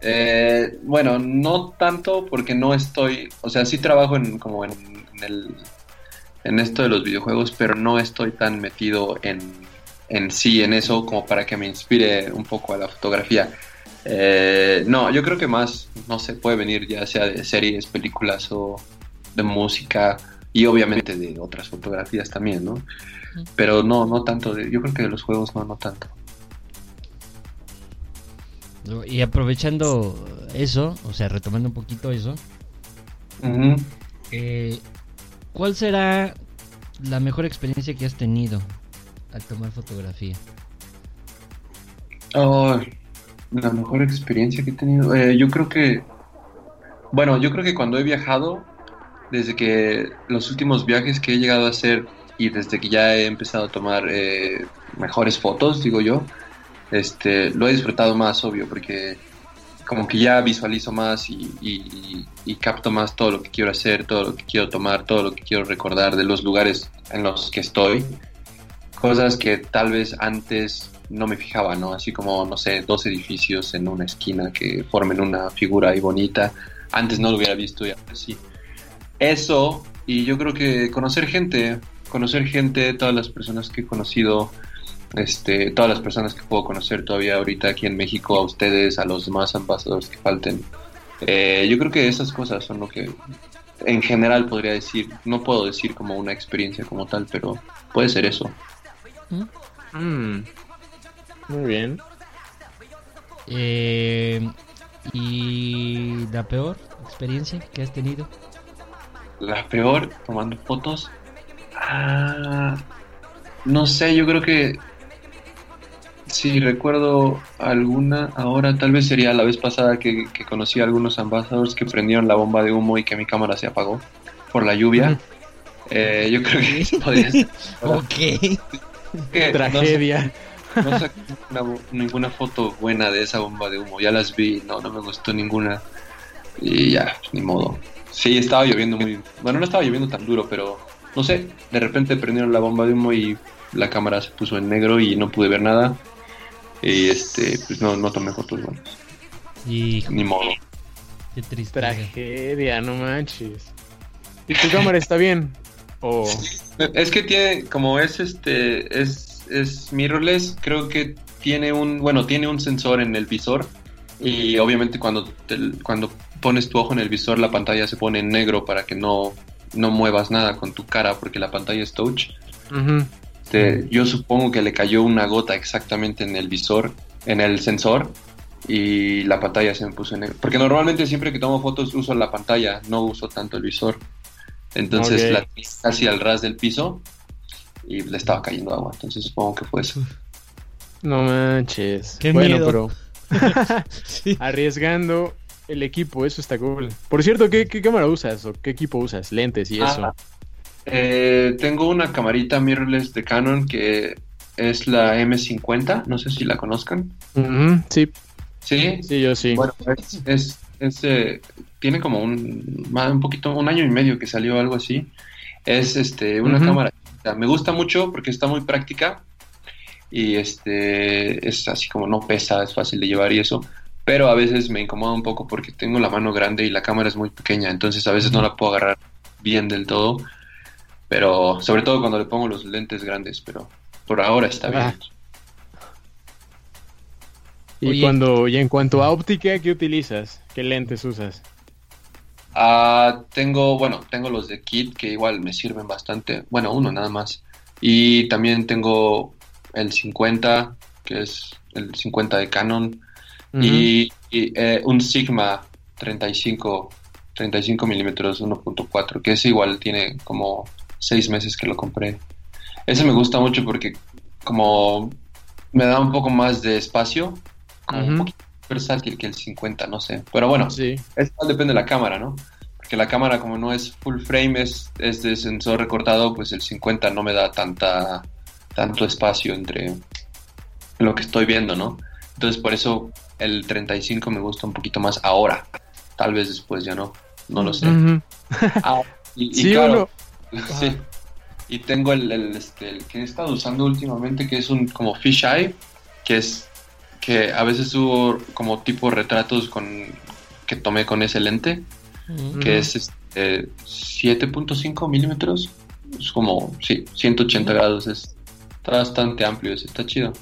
[SPEAKER 7] Eh, bueno, no tanto porque no estoy, o sea, sí trabajo en como en, en el en esto de los videojuegos, pero no estoy tan metido en, en sí, en eso, como para que me inspire un poco a la fotografía. Eh, no, yo creo que más, no sé, puede venir ya sea de series, películas o de música y obviamente de otras fotografías también, ¿no? Pero no, no tanto, de, yo creo que de los juegos no, no tanto.
[SPEAKER 6] Y aprovechando eso, o sea, retomando un poquito eso, eh, ¿cuál será la mejor experiencia que has tenido al tomar fotografía?
[SPEAKER 7] La mejor experiencia que he tenido. Eh, yo creo que, bueno, yo creo que cuando he viajado, desde que los últimos viajes que he llegado a hacer y desde que ya he empezado a tomar eh, mejores fotos, digo yo, este, lo he disfrutado más, obvio, porque como que ya visualizo más y, y- y capto más todo lo que quiero hacer, todo lo que quiero tomar, todo lo que quiero recordar de los lugares en los que estoy cosas que tal vez antes no me fijaba, ¿no? Así como, no sé, dos edificios en una esquina que formen una figura ahí bonita. Antes no lo hubiera visto y ahora sí. Eso, y yo creo que conocer gente, conocer gente, todas las personas que he conocido, este, todas las personas que puedo conocer todavía ahorita aquí en México, a ustedes, a los demás ambasadores que falten. Eh, yo creo que esas cosas son lo que en general podría decir, no puedo decir como una experiencia como tal, pero puede ser eso.
[SPEAKER 5] Mm. Muy bien.
[SPEAKER 6] Eh, ¿Y la peor experiencia que has tenido?
[SPEAKER 7] La peor, tomando fotos. Ah, no sé, yo creo que si recuerdo alguna ahora, tal vez sería la vez pasada que, que conocí a algunos ambasadores que prendieron la bomba de humo y que mi cámara se apagó por la lluvia. Eh, yo creo que eso podría ser.
[SPEAKER 6] Ok.
[SPEAKER 7] Que no
[SPEAKER 5] Tragedia.
[SPEAKER 7] No saqué ninguna, ninguna foto buena de esa bomba de humo. Ya las vi, no, no me gustó ninguna. Y ya, pues, ni modo. Sí, estaba lloviendo muy. Bueno, no estaba lloviendo tan duro, pero no sé. De repente prendieron la bomba de humo y la cámara se puso en negro y no pude ver nada. Y este, pues no, no tomé fotos buenas.
[SPEAKER 6] Hijo,
[SPEAKER 7] Ni modo.
[SPEAKER 6] qué triste.
[SPEAKER 5] Tragedia, no manches. ¿Y tu cámara está bien? O
[SPEAKER 7] Es que tiene, como es este, es, es mirrorless, creo que tiene un, bueno, tiene un sensor en el visor y obviamente cuando, te- cuando pones tu ojo en el visor la pantalla se pone en negro para que no, no muevas nada con tu cara porque la pantalla es touch. Este, yo supongo que le cayó una gota exactamente en el visor, en el sensor y la pantalla se me puso en negro. Porque normalmente siempre que tomo fotos uso la pantalla, no uso tanto el visor. Entonces la tenía casi al ras del piso y le estaba cayendo agua. Entonces supongo que fue eso.
[SPEAKER 5] No manches.
[SPEAKER 6] Qué
[SPEAKER 5] bueno,
[SPEAKER 6] miedo.
[SPEAKER 5] pero
[SPEAKER 6] Sí.
[SPEAKER 5] arriesgando el equipo, eso está cool. Por cierto, ¿qué, qué cámara usas o qué equipo usas? Lentes y eso.
[SPEAKER 7] Ah, eh, tengo una camarita mirrorless de Canon que es la M50, no sé si la conozcan.
[SPEAKER 5] Sí,
[SPEAKER 7] Sí,
[SPEAKER 5] sí, yo sí.
[SPEAKER 7] Bueno, es, es- es, eh, tiene como un, un poquito, un año y medio que salió algo así. Es este, una cámara. Me gusta mucho porque está muy práctica y este, es así como no pesa, es fácil de llevar y eso. Pero a veces me incomoda un poco porque tengo la mano grande y la cámara es muy pequeña, entonces a veces no la puedo agarrar bien del todo. Pero sobre todo cuando le pongo los lentes grandes, pero por ahora está
[SPEAKER 5] Ah. Y
[SPEAKER 6] Oye.
[SPEAKER 5] cuando y en cuanto a óptica, ¿qué utilizas? ¿Qué lentes usas?
[SPEAKER 7] Ah, tengo, bueno, tengo los de Kit que igual me sirven bastante. Bueno, uno nada más. Y también tengo el 50, que es el 50 de Canon. Y, eh, un Sigma 35, 35 milímetros 1.4, que ese igual tiene como seis meses que lo compré. Ese me gusta mucho porque como me da un poco más de espacio, como un
[SPEAKER 5] Ujú.
[SPEAKER 7] poquito versátil que el 50, no sé. Pero bueno,
[SPEAKER 5] Sí.
[SPEAKER 7] es igual depende de la cámara, ¿no? Porque la cámara como no es full frame, es, es de sensor recortado, pues el 50 no me da tanta tanto espacio entre lo que estoy viendo, ¿no? Entonces por eso el 35 me gusta un poquito más ahora. Tal vez después ya no, no lo sé. Ah, y, y
[SPEAKER 5] Sí,
[SPEAKER 7] claro, sí. Y tengo el, el, este, el que he estado usando últimamente, que es un como fisheye, que es que a veces subo como tipo retratos con que tomé con ese lente, que es este, 7.5 milímetros. Es como, sí, 180 grados. Es, está bastante amplio, es- está chido.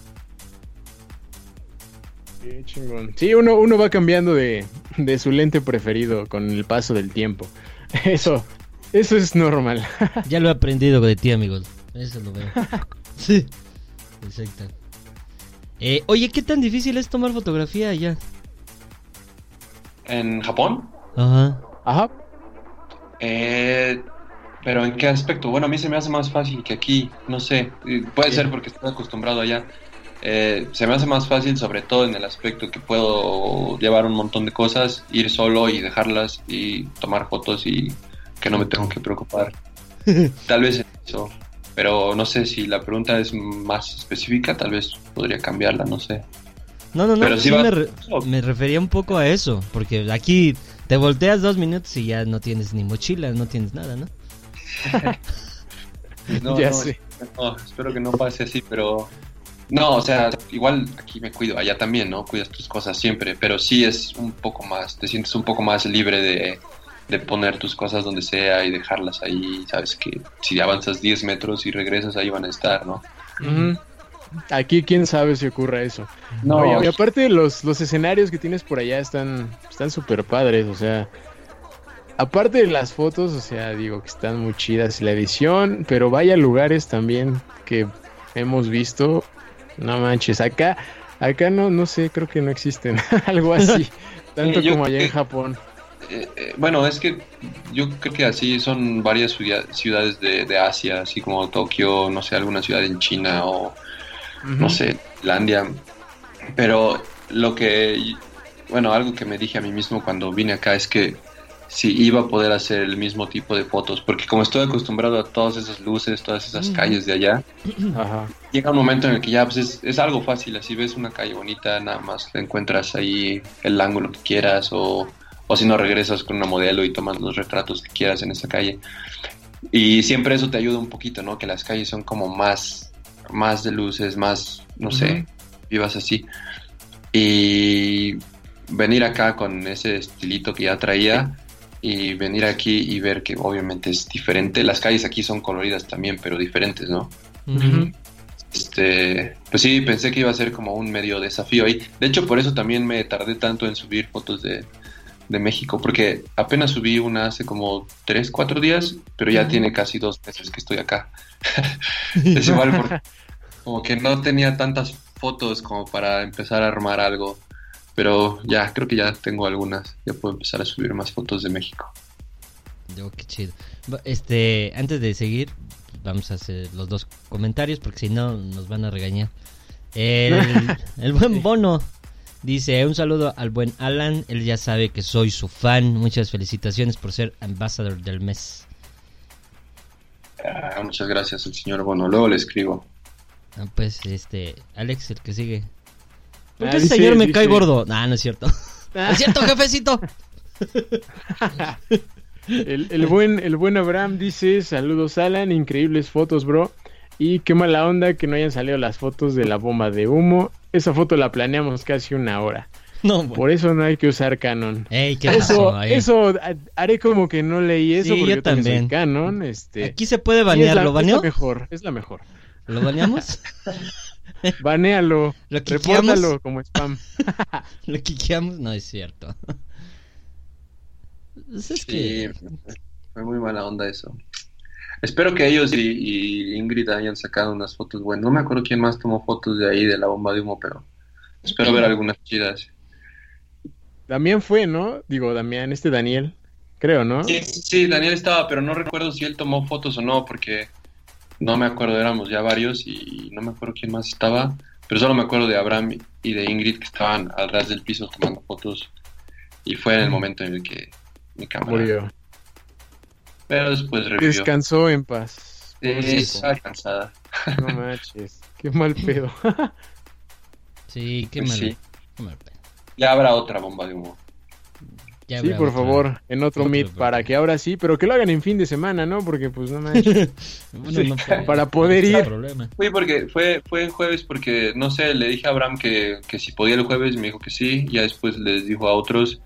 [SPEAKER 5] Qué chingón. Sí, uno, uno va cambiando de, de su lente preferido con el paso del tiempo. Eso, eso es normal.
[SPEAKER 6] Ya lo he aprendido de ti, amigos. Eso lo veo. sí. Exacto. Eh, oye, ¿qué tan difícil es tomar fotografía allá?
[SPEAKER 7] En Japón,
[SPEAKER 6] Ajá.
[SPEAKER 5] Ajá.
[SPEAKER 7] eh, pero ¿en qué aspecto? Bueno, a mí se me hace más fácil que aquí, no sé, puede ser porque estoy acostumbrado allá. Eh, se me hace más fácil sobre todo en el aspecto que puedo llevar un montón de cosas, ir solo y dejarlas y tomar fotos y que no me tengo que preocupar. Tal vez en eso, pero no sé si la pregunta es más específica, tal vez podría cambiarla, no sé.
[SPEAKER 6] No, no, no.
[SPEAKER 7] Pero
[SPEAKER 6] sí
[SPEAKER 7] sí va-
[SPEAKER 6] me, re- me refería un poco a eso. Porque aquí te volteas dos minutos y ya no tienes ni mochila, no tienes nada, ¿no?
[SPEAKER 7] No,
[SPEAKER 5] Ya
[SPEAKER 7] no,
[SPEAKER 5] sé.
[SPEAKER 7] no, espero que no pase así, pero no, o sea, igual aquí me cuido, allá también, ¿no? Cuidas tus cosas siempre, pero sí es un poco más, te sientes un poco más libre de, de poner tus cosas donde sea y dejarlas ahí, sabes que si avanzas 10 metros y regresas ahí van a estar, ¿no?
[SPEAKER 5] Aquí quién sabe si ocurra eso.
[SPEAKER 7] No,
[SPEAKER 5] Oye, y aparte los, los escenarios que tienes por allá están están súper padres, o sea, aparte de las fotos, o sea, digo que están muy chidas la edición, pero vaya lugares también que hemos visto, no manches, acá acá no no sé, creo que no existen algo así, tanto
[SPEAKER 7] yo
[SPEAKER 5] como allá en Japón.
[SPEAKER 7] Eh, eh, bueno, es que yo creo que así son varias ciudad- ciudades de, de Asia, así como Tokio, no sé, alguna ciudad en China o no sé, Islandia. Pero lo que, bueno, algo que me dije a mí mismo cuando vine acá es que si iba a poder hacer el mismo tipo de fotos, porque como estoy acostumbrado a todas esas luces, todas esas calles de allá,
[SPEAKER 5] Ajá.
[SPEAKER 7] llega un momento en el que ya pues, es, es algo fácil, así ves una calle bonita, nada más le encuentras ahí el ángulo que quieras o, o si no regresas con una modelo y tomas los retratos que quieras en esa calle. Y siempre eso te ayuda un poquito, ¿no? Que las calles son como más, más de luces, más, no sé, vivas así. Y venir acá con ese estilito que ya traía y venir aquí y ver que obviamente es diferente. Las calles aquí son coloridas también, pero diferentes, ¿no?
[SPEAKER 5] Ujú.
[SPEAKER 7] Este, pues sí, pensé que iba a ser como un medio desafío ahí. De hecho, por eso también me tardé tanto en subir fotos de, de México, porque apenas subí una hace como 3, 4 días, pero ya tiene casi dos meses que estoy acá. es igual porque como que no tenía tantas fotos como para empezar a armar algo, pero ya, creo que ya tengo algunas. Ya puedo empezar a subir más fotos de México.
[SPEAKER 6] Yo, qué chido. Este, antes de seguir, vamos a hacer los dos comentarios porque si no nos van a regañar. El, el buen Bono dice un saludo al buen Alan, él ya sabe que soy su fan. Muchas felicitaciones por ser ambassador del mes.
[SPEAKER 7] Ah, muchas gracias al señor Bono. Luego le escribo.
[SPEAKER 6] Ah, pues este, Alex, el que sigue. ¿Por
[SPEAKER 5] Ah,
[SPEAKER 6] qué ese
[SPEAKER 5] dice-
[SPEAKER 6] señor me
[SPEAKER 5] dice-
[SPEAKER 6] cae gordo? Ah, no es cierto.
[SPEAKER 5] Ah.
[SPEAKER 6] es cierto, jefecito.
[SPEAKER 5] El, el buen, el buen Abraham dice, saludos Alan, increíbles fotos, bro. Y qué mala onda que no hayan salido las fotos de la bomba de humo. Esa foto la planeamos casi una hora.
[SPEAKER 6] No, bueno.
[SPEAKER 5] Por eso no hay que usar Canon.
[SPEAKER 6] Ey, ¿qué
[SPEAKER 5] Eso,
[SPEAKER 6] pasó
[SPEAKER 5] eso ha- haré como que no leí eso
[SPEAKER 6] Sí,
[SPEAKER 5] porque
[SPEAKER 6] yo
[SPEAKER 5] también soy. Canon. Este,
[SPEAKER 6] Aquí se puede
[SPEAKER 5] sí, es
[SPEAKER 6] banear,
[SPEAKER 5] la-
[SPEAKER 6] ¿lo
[SPEAKER 5] Es la mejor, es la mejor.
[SPEAKER 6] ¿Lo baneamos?
[SPEAKER 5] Banéalo,
[SPEAKER 6] ¿Lo quiqueamos?
[SPEAKER 5] repórtalo como spam.
[SPEAKER 6] ¿Lo quiqueamos? No es cierto. Pues es
[SPEAKER 7] Sí,
[SPEAKER 6] que...
[SPEAKER 7] fue muy mala onda eso. Espero que ellos y, y Ingrid hayan sacado unas fotos buenas. No me acuerdo quién más tomó fotos de ahí, de la bomba de humo, pero espero ver algunas chidas.
[SPEAKER 5] Damián fue, ¿no? Digo, Damián, este Daniel, creo, ¿no?
[SPEAKER 7] Sí, sí, Daniel estaba, pero no recuerdo si él tomó fotos o no, porque no me acuerdo, éramos ya varios y no me acuerdo quién más estaba, pero solo me acuerdo de Abraham y de Ingrid que estaban al ras del piso tomando fotos y fue en el momento en el que mi cámara...
[SPEAKER 5] Murió.
[SPEAKER 7] Pero después revivió.
[SPEAKER 5] Descansó en paz.
[SPEAKER 7] Sí, estaba cansada.
[SPEAKER 5] No manches, qué mal pedo.
[SPEAKER 6] Sí, qué
[SPEAKER 7] Pues
[SPEAKER 6] mal.
[SPEAKER 7] sí.
[SPEAKER 6] qué mal pedo.
[SPEAKER 7] Ya habrá otra bomba de humo.
[SPEAKER 6] Ya
[SPEAKER 5] sí, por
[SPEAKER 6] otra.
[SPEAKER 5] favor, en otro
[SPEAKER 6] Otro,
[SPEAKER 5] meet para que ahora sí, pero que lo hagan en fin de semana, ¿no? Porque pues no manches.
[SPEAKER 6] Bueno, no puede-
[SPEAKER 5] Para poder
[SPEAKER 6] no
[SPEAKER 5] ir.
[SPEAKER 6] problema.
[SPEAKER 7] Fui porque fue, fue en jueves porque, no sé, le dije a Abraham que, que si podía el jueves me dijo que sí, ya después les dijo a otros,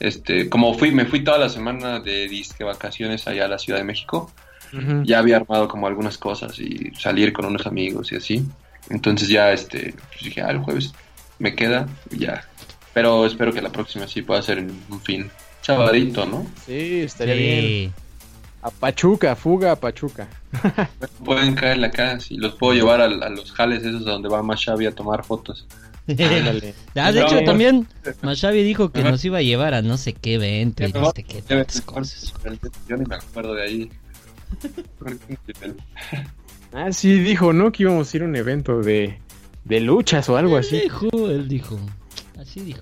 [SPEAKER 7] este, como fui, me fui toda la semana de disque vacaciones allá a la Ciudad de México, ya había armado como algunas cosas y salir con unos amigos y así, entonces ya, este, pues dije, ah, el jueves me queda y ya, pero espero que la próxima sí pueda ser en un fin, sabadito, ¿no?
[SPEAKER 5] Sí, estaría bien. A Pachuca, fuga a Pachuca.
[SPEAKER 7] Pueden caerle acá, si los puedo llevar a, a los jales esos a donde va más Xavi a tomar fotos.
[SPEAKER 6] Ah, de hecho, también Mashavi dijo que nos iba a llevar a no sé qué evento y
[SPEAKER 7] Ya
[SPEAKER 6] no
[SPEAKER 7] me
[SPEAKER 6] sé qué
[SPEAKER 7] Debe
[SPEAKER 6] tantas
[SPEAKER 7] ser
[SPEAKER 6] cosas.
[SPEAKER 7] Yo ni me acuerdo de ahí.
[SPEAKER 5] Ah, sí, dijo, ¿no? Que íbamos a ir a un evento de, de luchas o algo
[SPEAKER 6] Él
[SPEAKER 5] así.
[SPEAKER 6] dijo, él dijo. Así dijo.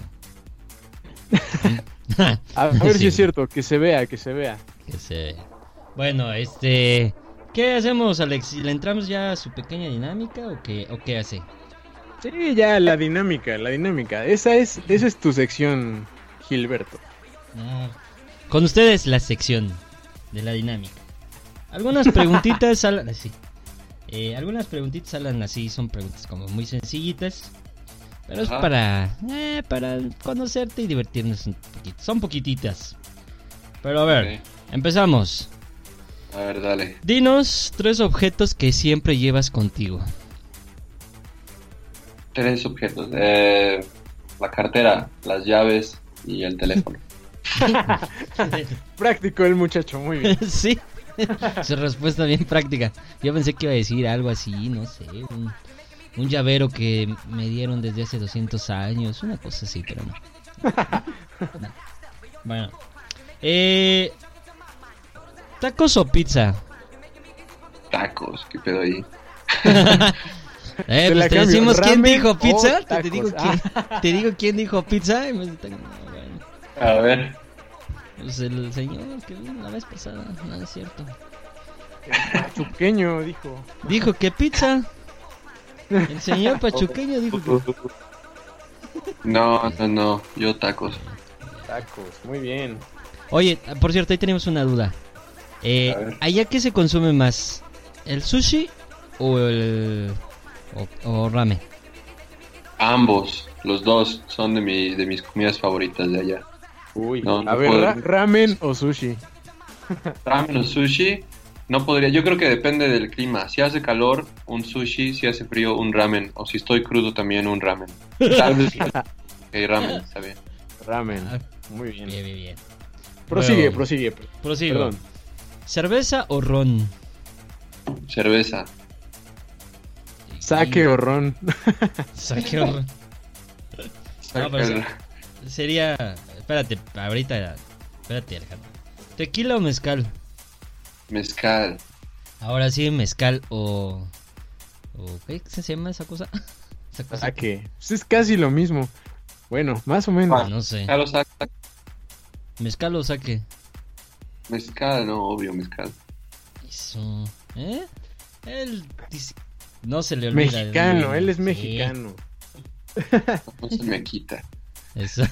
[SPEAKER 5] A ver
[SPEAKER 6] Sí.
[SPEAKER 5] si es cierto, que se vea, que se vea.
[SPEAKER 6] Que se... Bueno, este... ¿Qué hacemos, Alex? ¿Le entramos ya a su pequeña dinámica o qué, o qué hace?
[SPEAKER 5] Sí, ya, la dinámica, la dinámica. Esa es, esa es tu sección, Gilberto.
[SPEAKER 6] Ah, Con ustedes la sección de la dinámica. Algunas preguntitas salen así. Eh, algunas preguntitas salen así, son preguntas como muy sencillitas. Pero es para, eh, para conocerte y divertirnos un poquito. Son poquititas. Pero a ver, empezamos.
[SPEAKER 7] A ver, dale.
[SPEAKER 6] Dinos tres objetos que siempre llevas contigo.
[SPEAKER 7] Tres objetos. Eh, la cartera, las llaves y el teléfono.
[SPEAKER 5] Práctico el muchacho, muy bien.
[SPEAKER 6] sí. Su respuesta bien práctica. Yo pensé que iba a decir algo así, no sé, un, un llavero que me dieron desde hace 200 años, una cosa así, pero no. No. Bueno. Eh, ¿Tacos o pizza?
[SPEAKER 7] Tacos, qué pedo ahí.
[SPEAKER 6] Eh, pues te decimos quién dijo pizza. Te, te
[SPEAKER 5] Ah.
[SPEAKER 6] quién, te digo quién dijo pizza. y me- no, bueno.
[SPEAKER 7] A ver,
[SPEAKER 6] Pues el señor que vino la vez pasada, no es cierto.
[SPEAKER 5] Pachuqueño, dijo.
[SPEAKER 6] Dijo que pizza. El señor pachuqueño dijo que...
[SPEAKER 7] no, no, no, yo tacos.
[SPEAKER 5] Tacos, muy bien.
[SPEAKER 6] Oye, por cierto, ahí tenemos una duda. Eh. ¿Allá qué se consume más? ¿El sushi o el... o, o ramen?
[SPEAKER 7] Ambos, los dos, son de, mi, de mis comidas favoritas de allá.
[SPEAKER 5] Uy,
[SPEAKER 7] No, no
[SPEAKER 5] a ver, ra- ramen o sushi.
[SPEAKER 7] Ramen o sushi, no podría. Yo creo que depende del clima. Si hace calor, un sushi. Si hace frío, un ramen. O si estoy crudo, también un ramen. Tal vez. Ramen, está bien.
[SPEAKER 5] Ramen,
[SPEAKER 6] Ah,
[SPEAKER 5] muy bien.
[SPEAKER 6] Bien, bien, bien.
[SPEAKER 5] Prosigue,
[SPEAKER 6] Bueno,
[SPEAKER 5] prosigue.
[SPEAKER 6] Prosigo.
[SPEAKER 5] Perdón.
[SPEAKER 6] ¿Cerveza o ron?
[SPEAKER 7] Cerveza.
[SPEAKER 5] Saque o ron.
[SPEAKER 6] Saque o ron. No, pero Sería... Espérate, ahorita... Espérate, Alejandro. ¿Tequila o mezcal?
[SPEAKER 7] Mezcal.
[SPEAKER 6] Ahora sí, mezcal o... o ¿Qué se llama esa cosa? Esa cosa.
[SPEAKER 5] Saque. Pues es casi lo mismo. Bueno, más o menos.
[SPEAKER 6] Ah, No sé.
[SPEAKER 7] Mezcal o saca-
[SPEAKER 6] ¿Mezcal o saque?
[SPEAKER 7] Mezcal, no, obvio, mezcal.
[SPEAKER 6] Eso. ¿Eh? Él dice... No se le olvida.
[SPEAKER 5] Mexicano, él es mexicano.
[SPEAKER 7] No se me quita.
[SPEAKER 6] eso.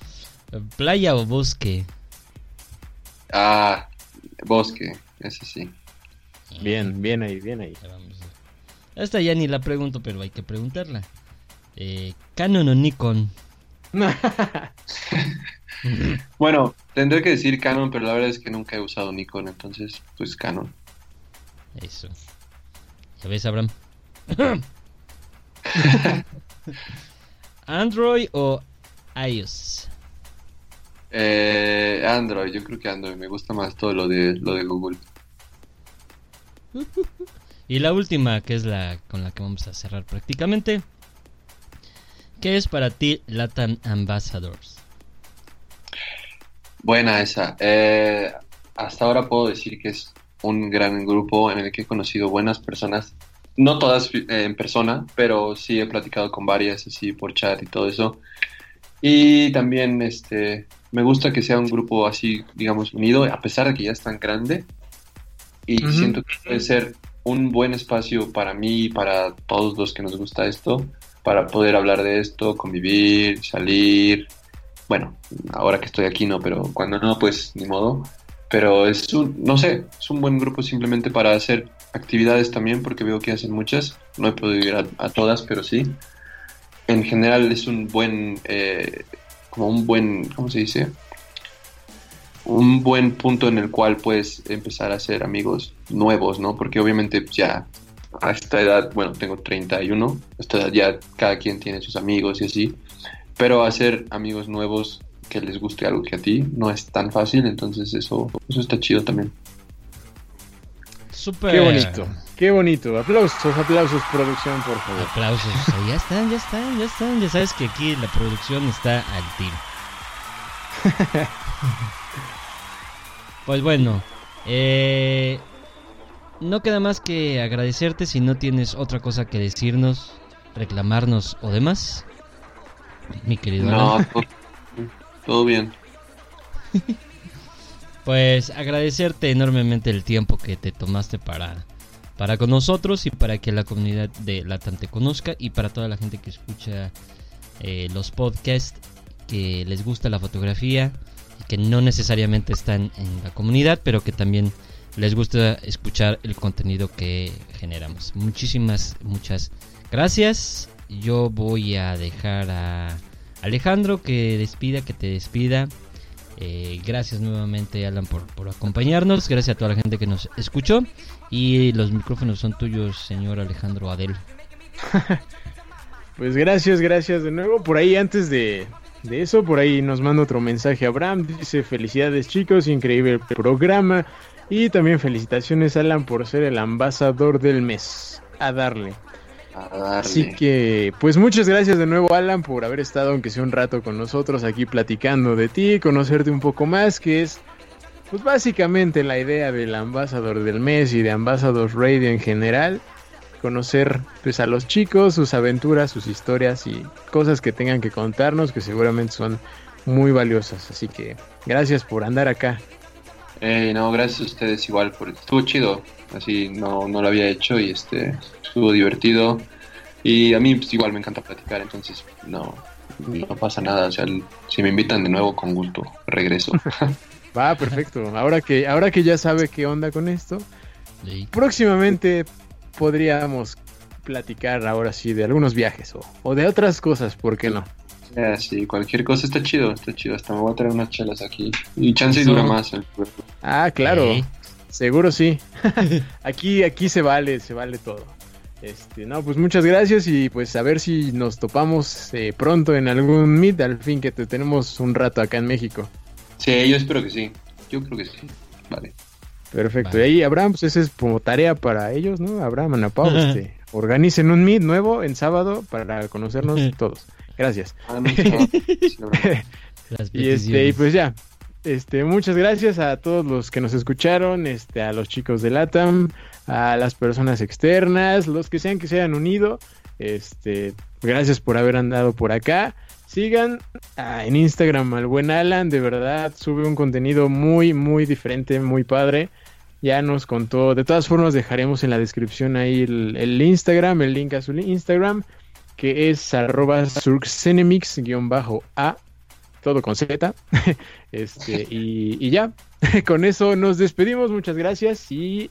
[SPEAKER 6] Playa o bosque.
[SPEAKER 7] Ah, bosque, ese sí.
[SPEAKER 5] Bien, bien ahí, bien ahí.
[SPEAKER 6] Esta ya ni la pregunto, pero hay que preguntarla. Eh, ¿Canon o Nikon?
[SPEAKER 7] Bueno, tendré que decir Canon, pero la verdad es que nunca he usado Nikon, entonces, pues Canon.
[SPEAKER 6] Eso. ¿Ya ves, Abraham? ¿Android o iOS?
[SPEAKER 7] Eh, Android, yo creo que Android, me gusta más todo lo de, lo de Google.
[SPEAKER 6] Y la última, que es la con la que vamos a cerrar prácticamente. ¿Qué es para ti Latin Ambassadors?
[SPEAKER 7] Buena esa. Eh, hasta ahora puedo decir que es un gran grupo en el que he conocido buenas personas. No todas eh, en persona, pero sí he platicado con varias así por chat y todo eso. Y también este, me gusta que sea un grupo así, digamos, unido, a pesar de que ya es tan grande. Y siento que puede ser un buen espacio para mí y para todos los que nos gusta esto, para poder hablar de esto, convivir, salir. Bueno, ahora que estoy aquí no, pero cuando no, pues ni modo. Pero es un, no sé, es un buen grupo simplemente para hacer actividades también, porque veo que hacen muchas. No he podido ir a, todas, pero sí. En general es un buen, eh, como un buen, ¿cómo se dice? Un buen punto en el cual puedes empezar a hacer amigos nuevos, ¿no? Porque obviamente ya a esta edad, bueno, tengo 31, a esta edad ya cada quien tiene sus amigos y así, pero hacer amigos nuevos que les guste algo que a ti no es tan fácil, entonces eso, eso está chido también.
[SPEAKER 6] Súper.
[SPEAKER 5] Qué bonito, qué bonito. Aplausos, aplausos, producción, por favor.
[SPEAKER 6] Aplausos. Ya están, ya están, ya están. Ya sabes que aquí la producción está al tiro. Pues bueno, eh, no queda más que agradecerte si no tienes otra cosa que decirnos, reclamarnos o demás. Mi querido
[SPEAKER 7] No,
[SPEAKER 6] Alan.
[SPEAKER 7] Todo, bien.
[SPEAKER 6] Pues agradecerte enormemente el tiempo que te tomaste para, para con nosotros y para que la comunidad de Latam te conozca y para toda la gente que escucha eh, los podcasts, que les gusta la fotografía y que no necesariamente están en la comunidad, pero que también les gusta escuchar el contenido que generamos. Muchísimas, muchas gracias. Yo voy a dejar a Alejandro que despida, que te despida. Eh, gracias nuevamente Alan por, por acompañarnos, gracias a toda la gente que nos escuchó y los micrófonos son tuyos, señor Alejandro Adel.
[SPEAKER 5] Pues gracias, gracias de nuevo. Por ahí antes de, de eso, por ahí nos manda otro mensaje Abraham. Dice felicidades chicos, increíble programa. Y también felicitaciones Alan por ser el ambasador del mes. A darle. Así que, pues muchas gracias de nuevo Alan por haber estado aunque sea un rato con nosotros aquí platicando de ti, conocerte un poco más, que es pues básicamente la idea del ambasador del mes y de Ambassador Radio en general, conocer pues a los chicos, sus aventuras, sus historias y cosas que tengan que contarnos que seguramente son muy valiosas. Así que gracias por andar acá.
[SPEAKER 7] Ey, no, gracias a ustedes igual, por, estuvo chido, así no, no lo había hecho y este estuvo divertido y a mí pues, igual me encanta platicar, entonces no, no pasa nada, o sea, si me invitan de nuevo con gusto, regreso.
[SPEAKER 5] Va, perfecto. Ahora que ahora que ya sabe qué onda con esto, próximamente podríamos platicar ahora sí de algunos viajes o, o de otras cosas, ¿por qué no?
[SPEAKER 7] Ya, sí, cualquier cosa está chido, está chido, hasta me voy a traer unas chelas aquí y chance y dura más el.
[SPEAKER 5] Ah, claro, seguro sí. aquí aquí se vale, se vale todo. Este, no, pues muchas gracias y pues a ver si nos topamos eh, pronto en algún meet, al fin que te tenemos un rato acá en México.
[SPEAKER 7] Sí, yo espero que sí, yo creo que sí, vale.
[SPEAKER 5] Perfecto.
[SPEAKER 6] Vale.
[SPEAKER 5] Y ahí, Abraham, pues esa es como tarea para ellos, ¿no? Abraham, Ana Pau, este, organicen un meet nuevo en sábado para conocernos todos. Gracias.
[SPEAKER 7] Ah,
[SPEAKER 5] Y este, y pues ya. Este, muchas gracias a todos los que nos escucharon, este, a los chicos de Latam, a las personas externas, los que sean que se hayan unido. Este, gracias por haber andado por acá. Sigan ah, en Instagram al buen Alan, de verdad, sube un contenido muy, muy diferente, muy padre.
[SPEAKER 10] ya nos contó. De todas formas, dejaremos en la descripción ahí el, Instagram, el link a su Instagram, que es arroba surxenemix-a, todo con Z. este, y, y ya, con eso nos despedimos. Muchas gracias y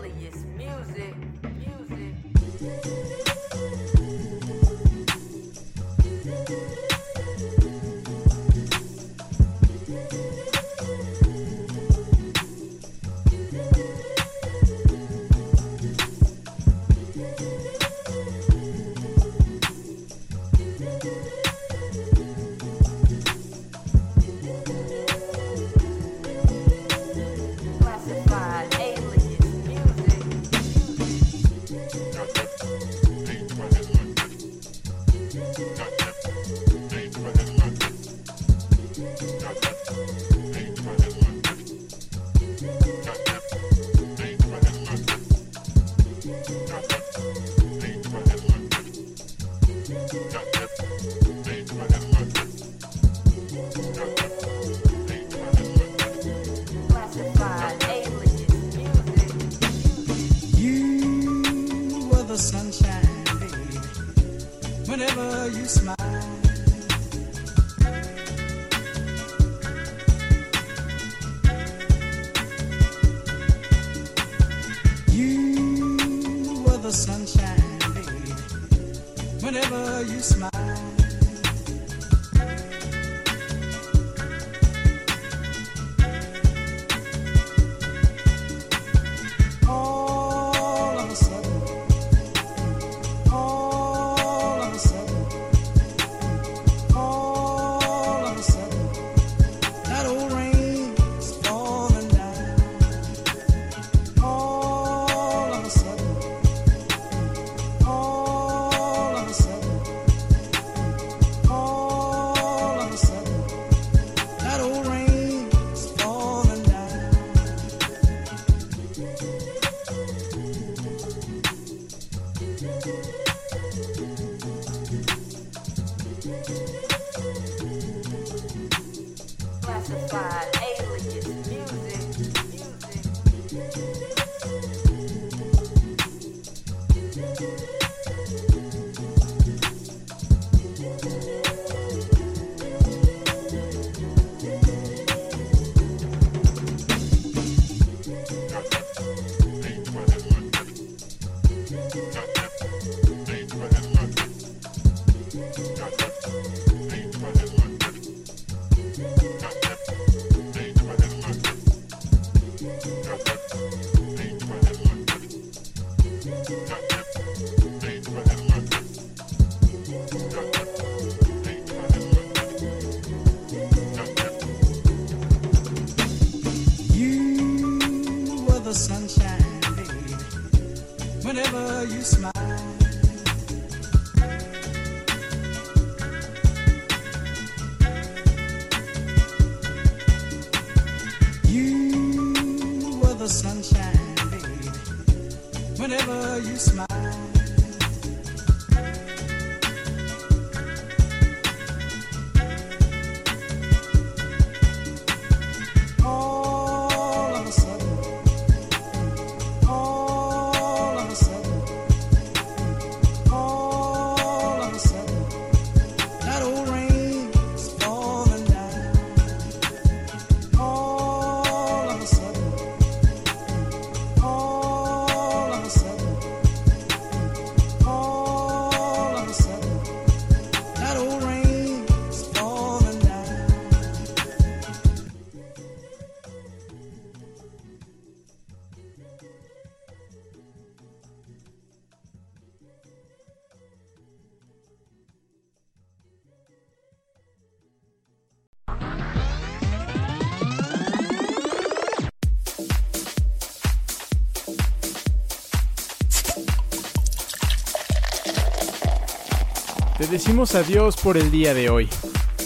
[SPEAKER 10] Decimos adiós por el día de hoy.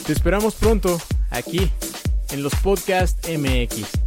[SPEAKER 10] Te esperamos pronto, aquí, en los Podcast MX.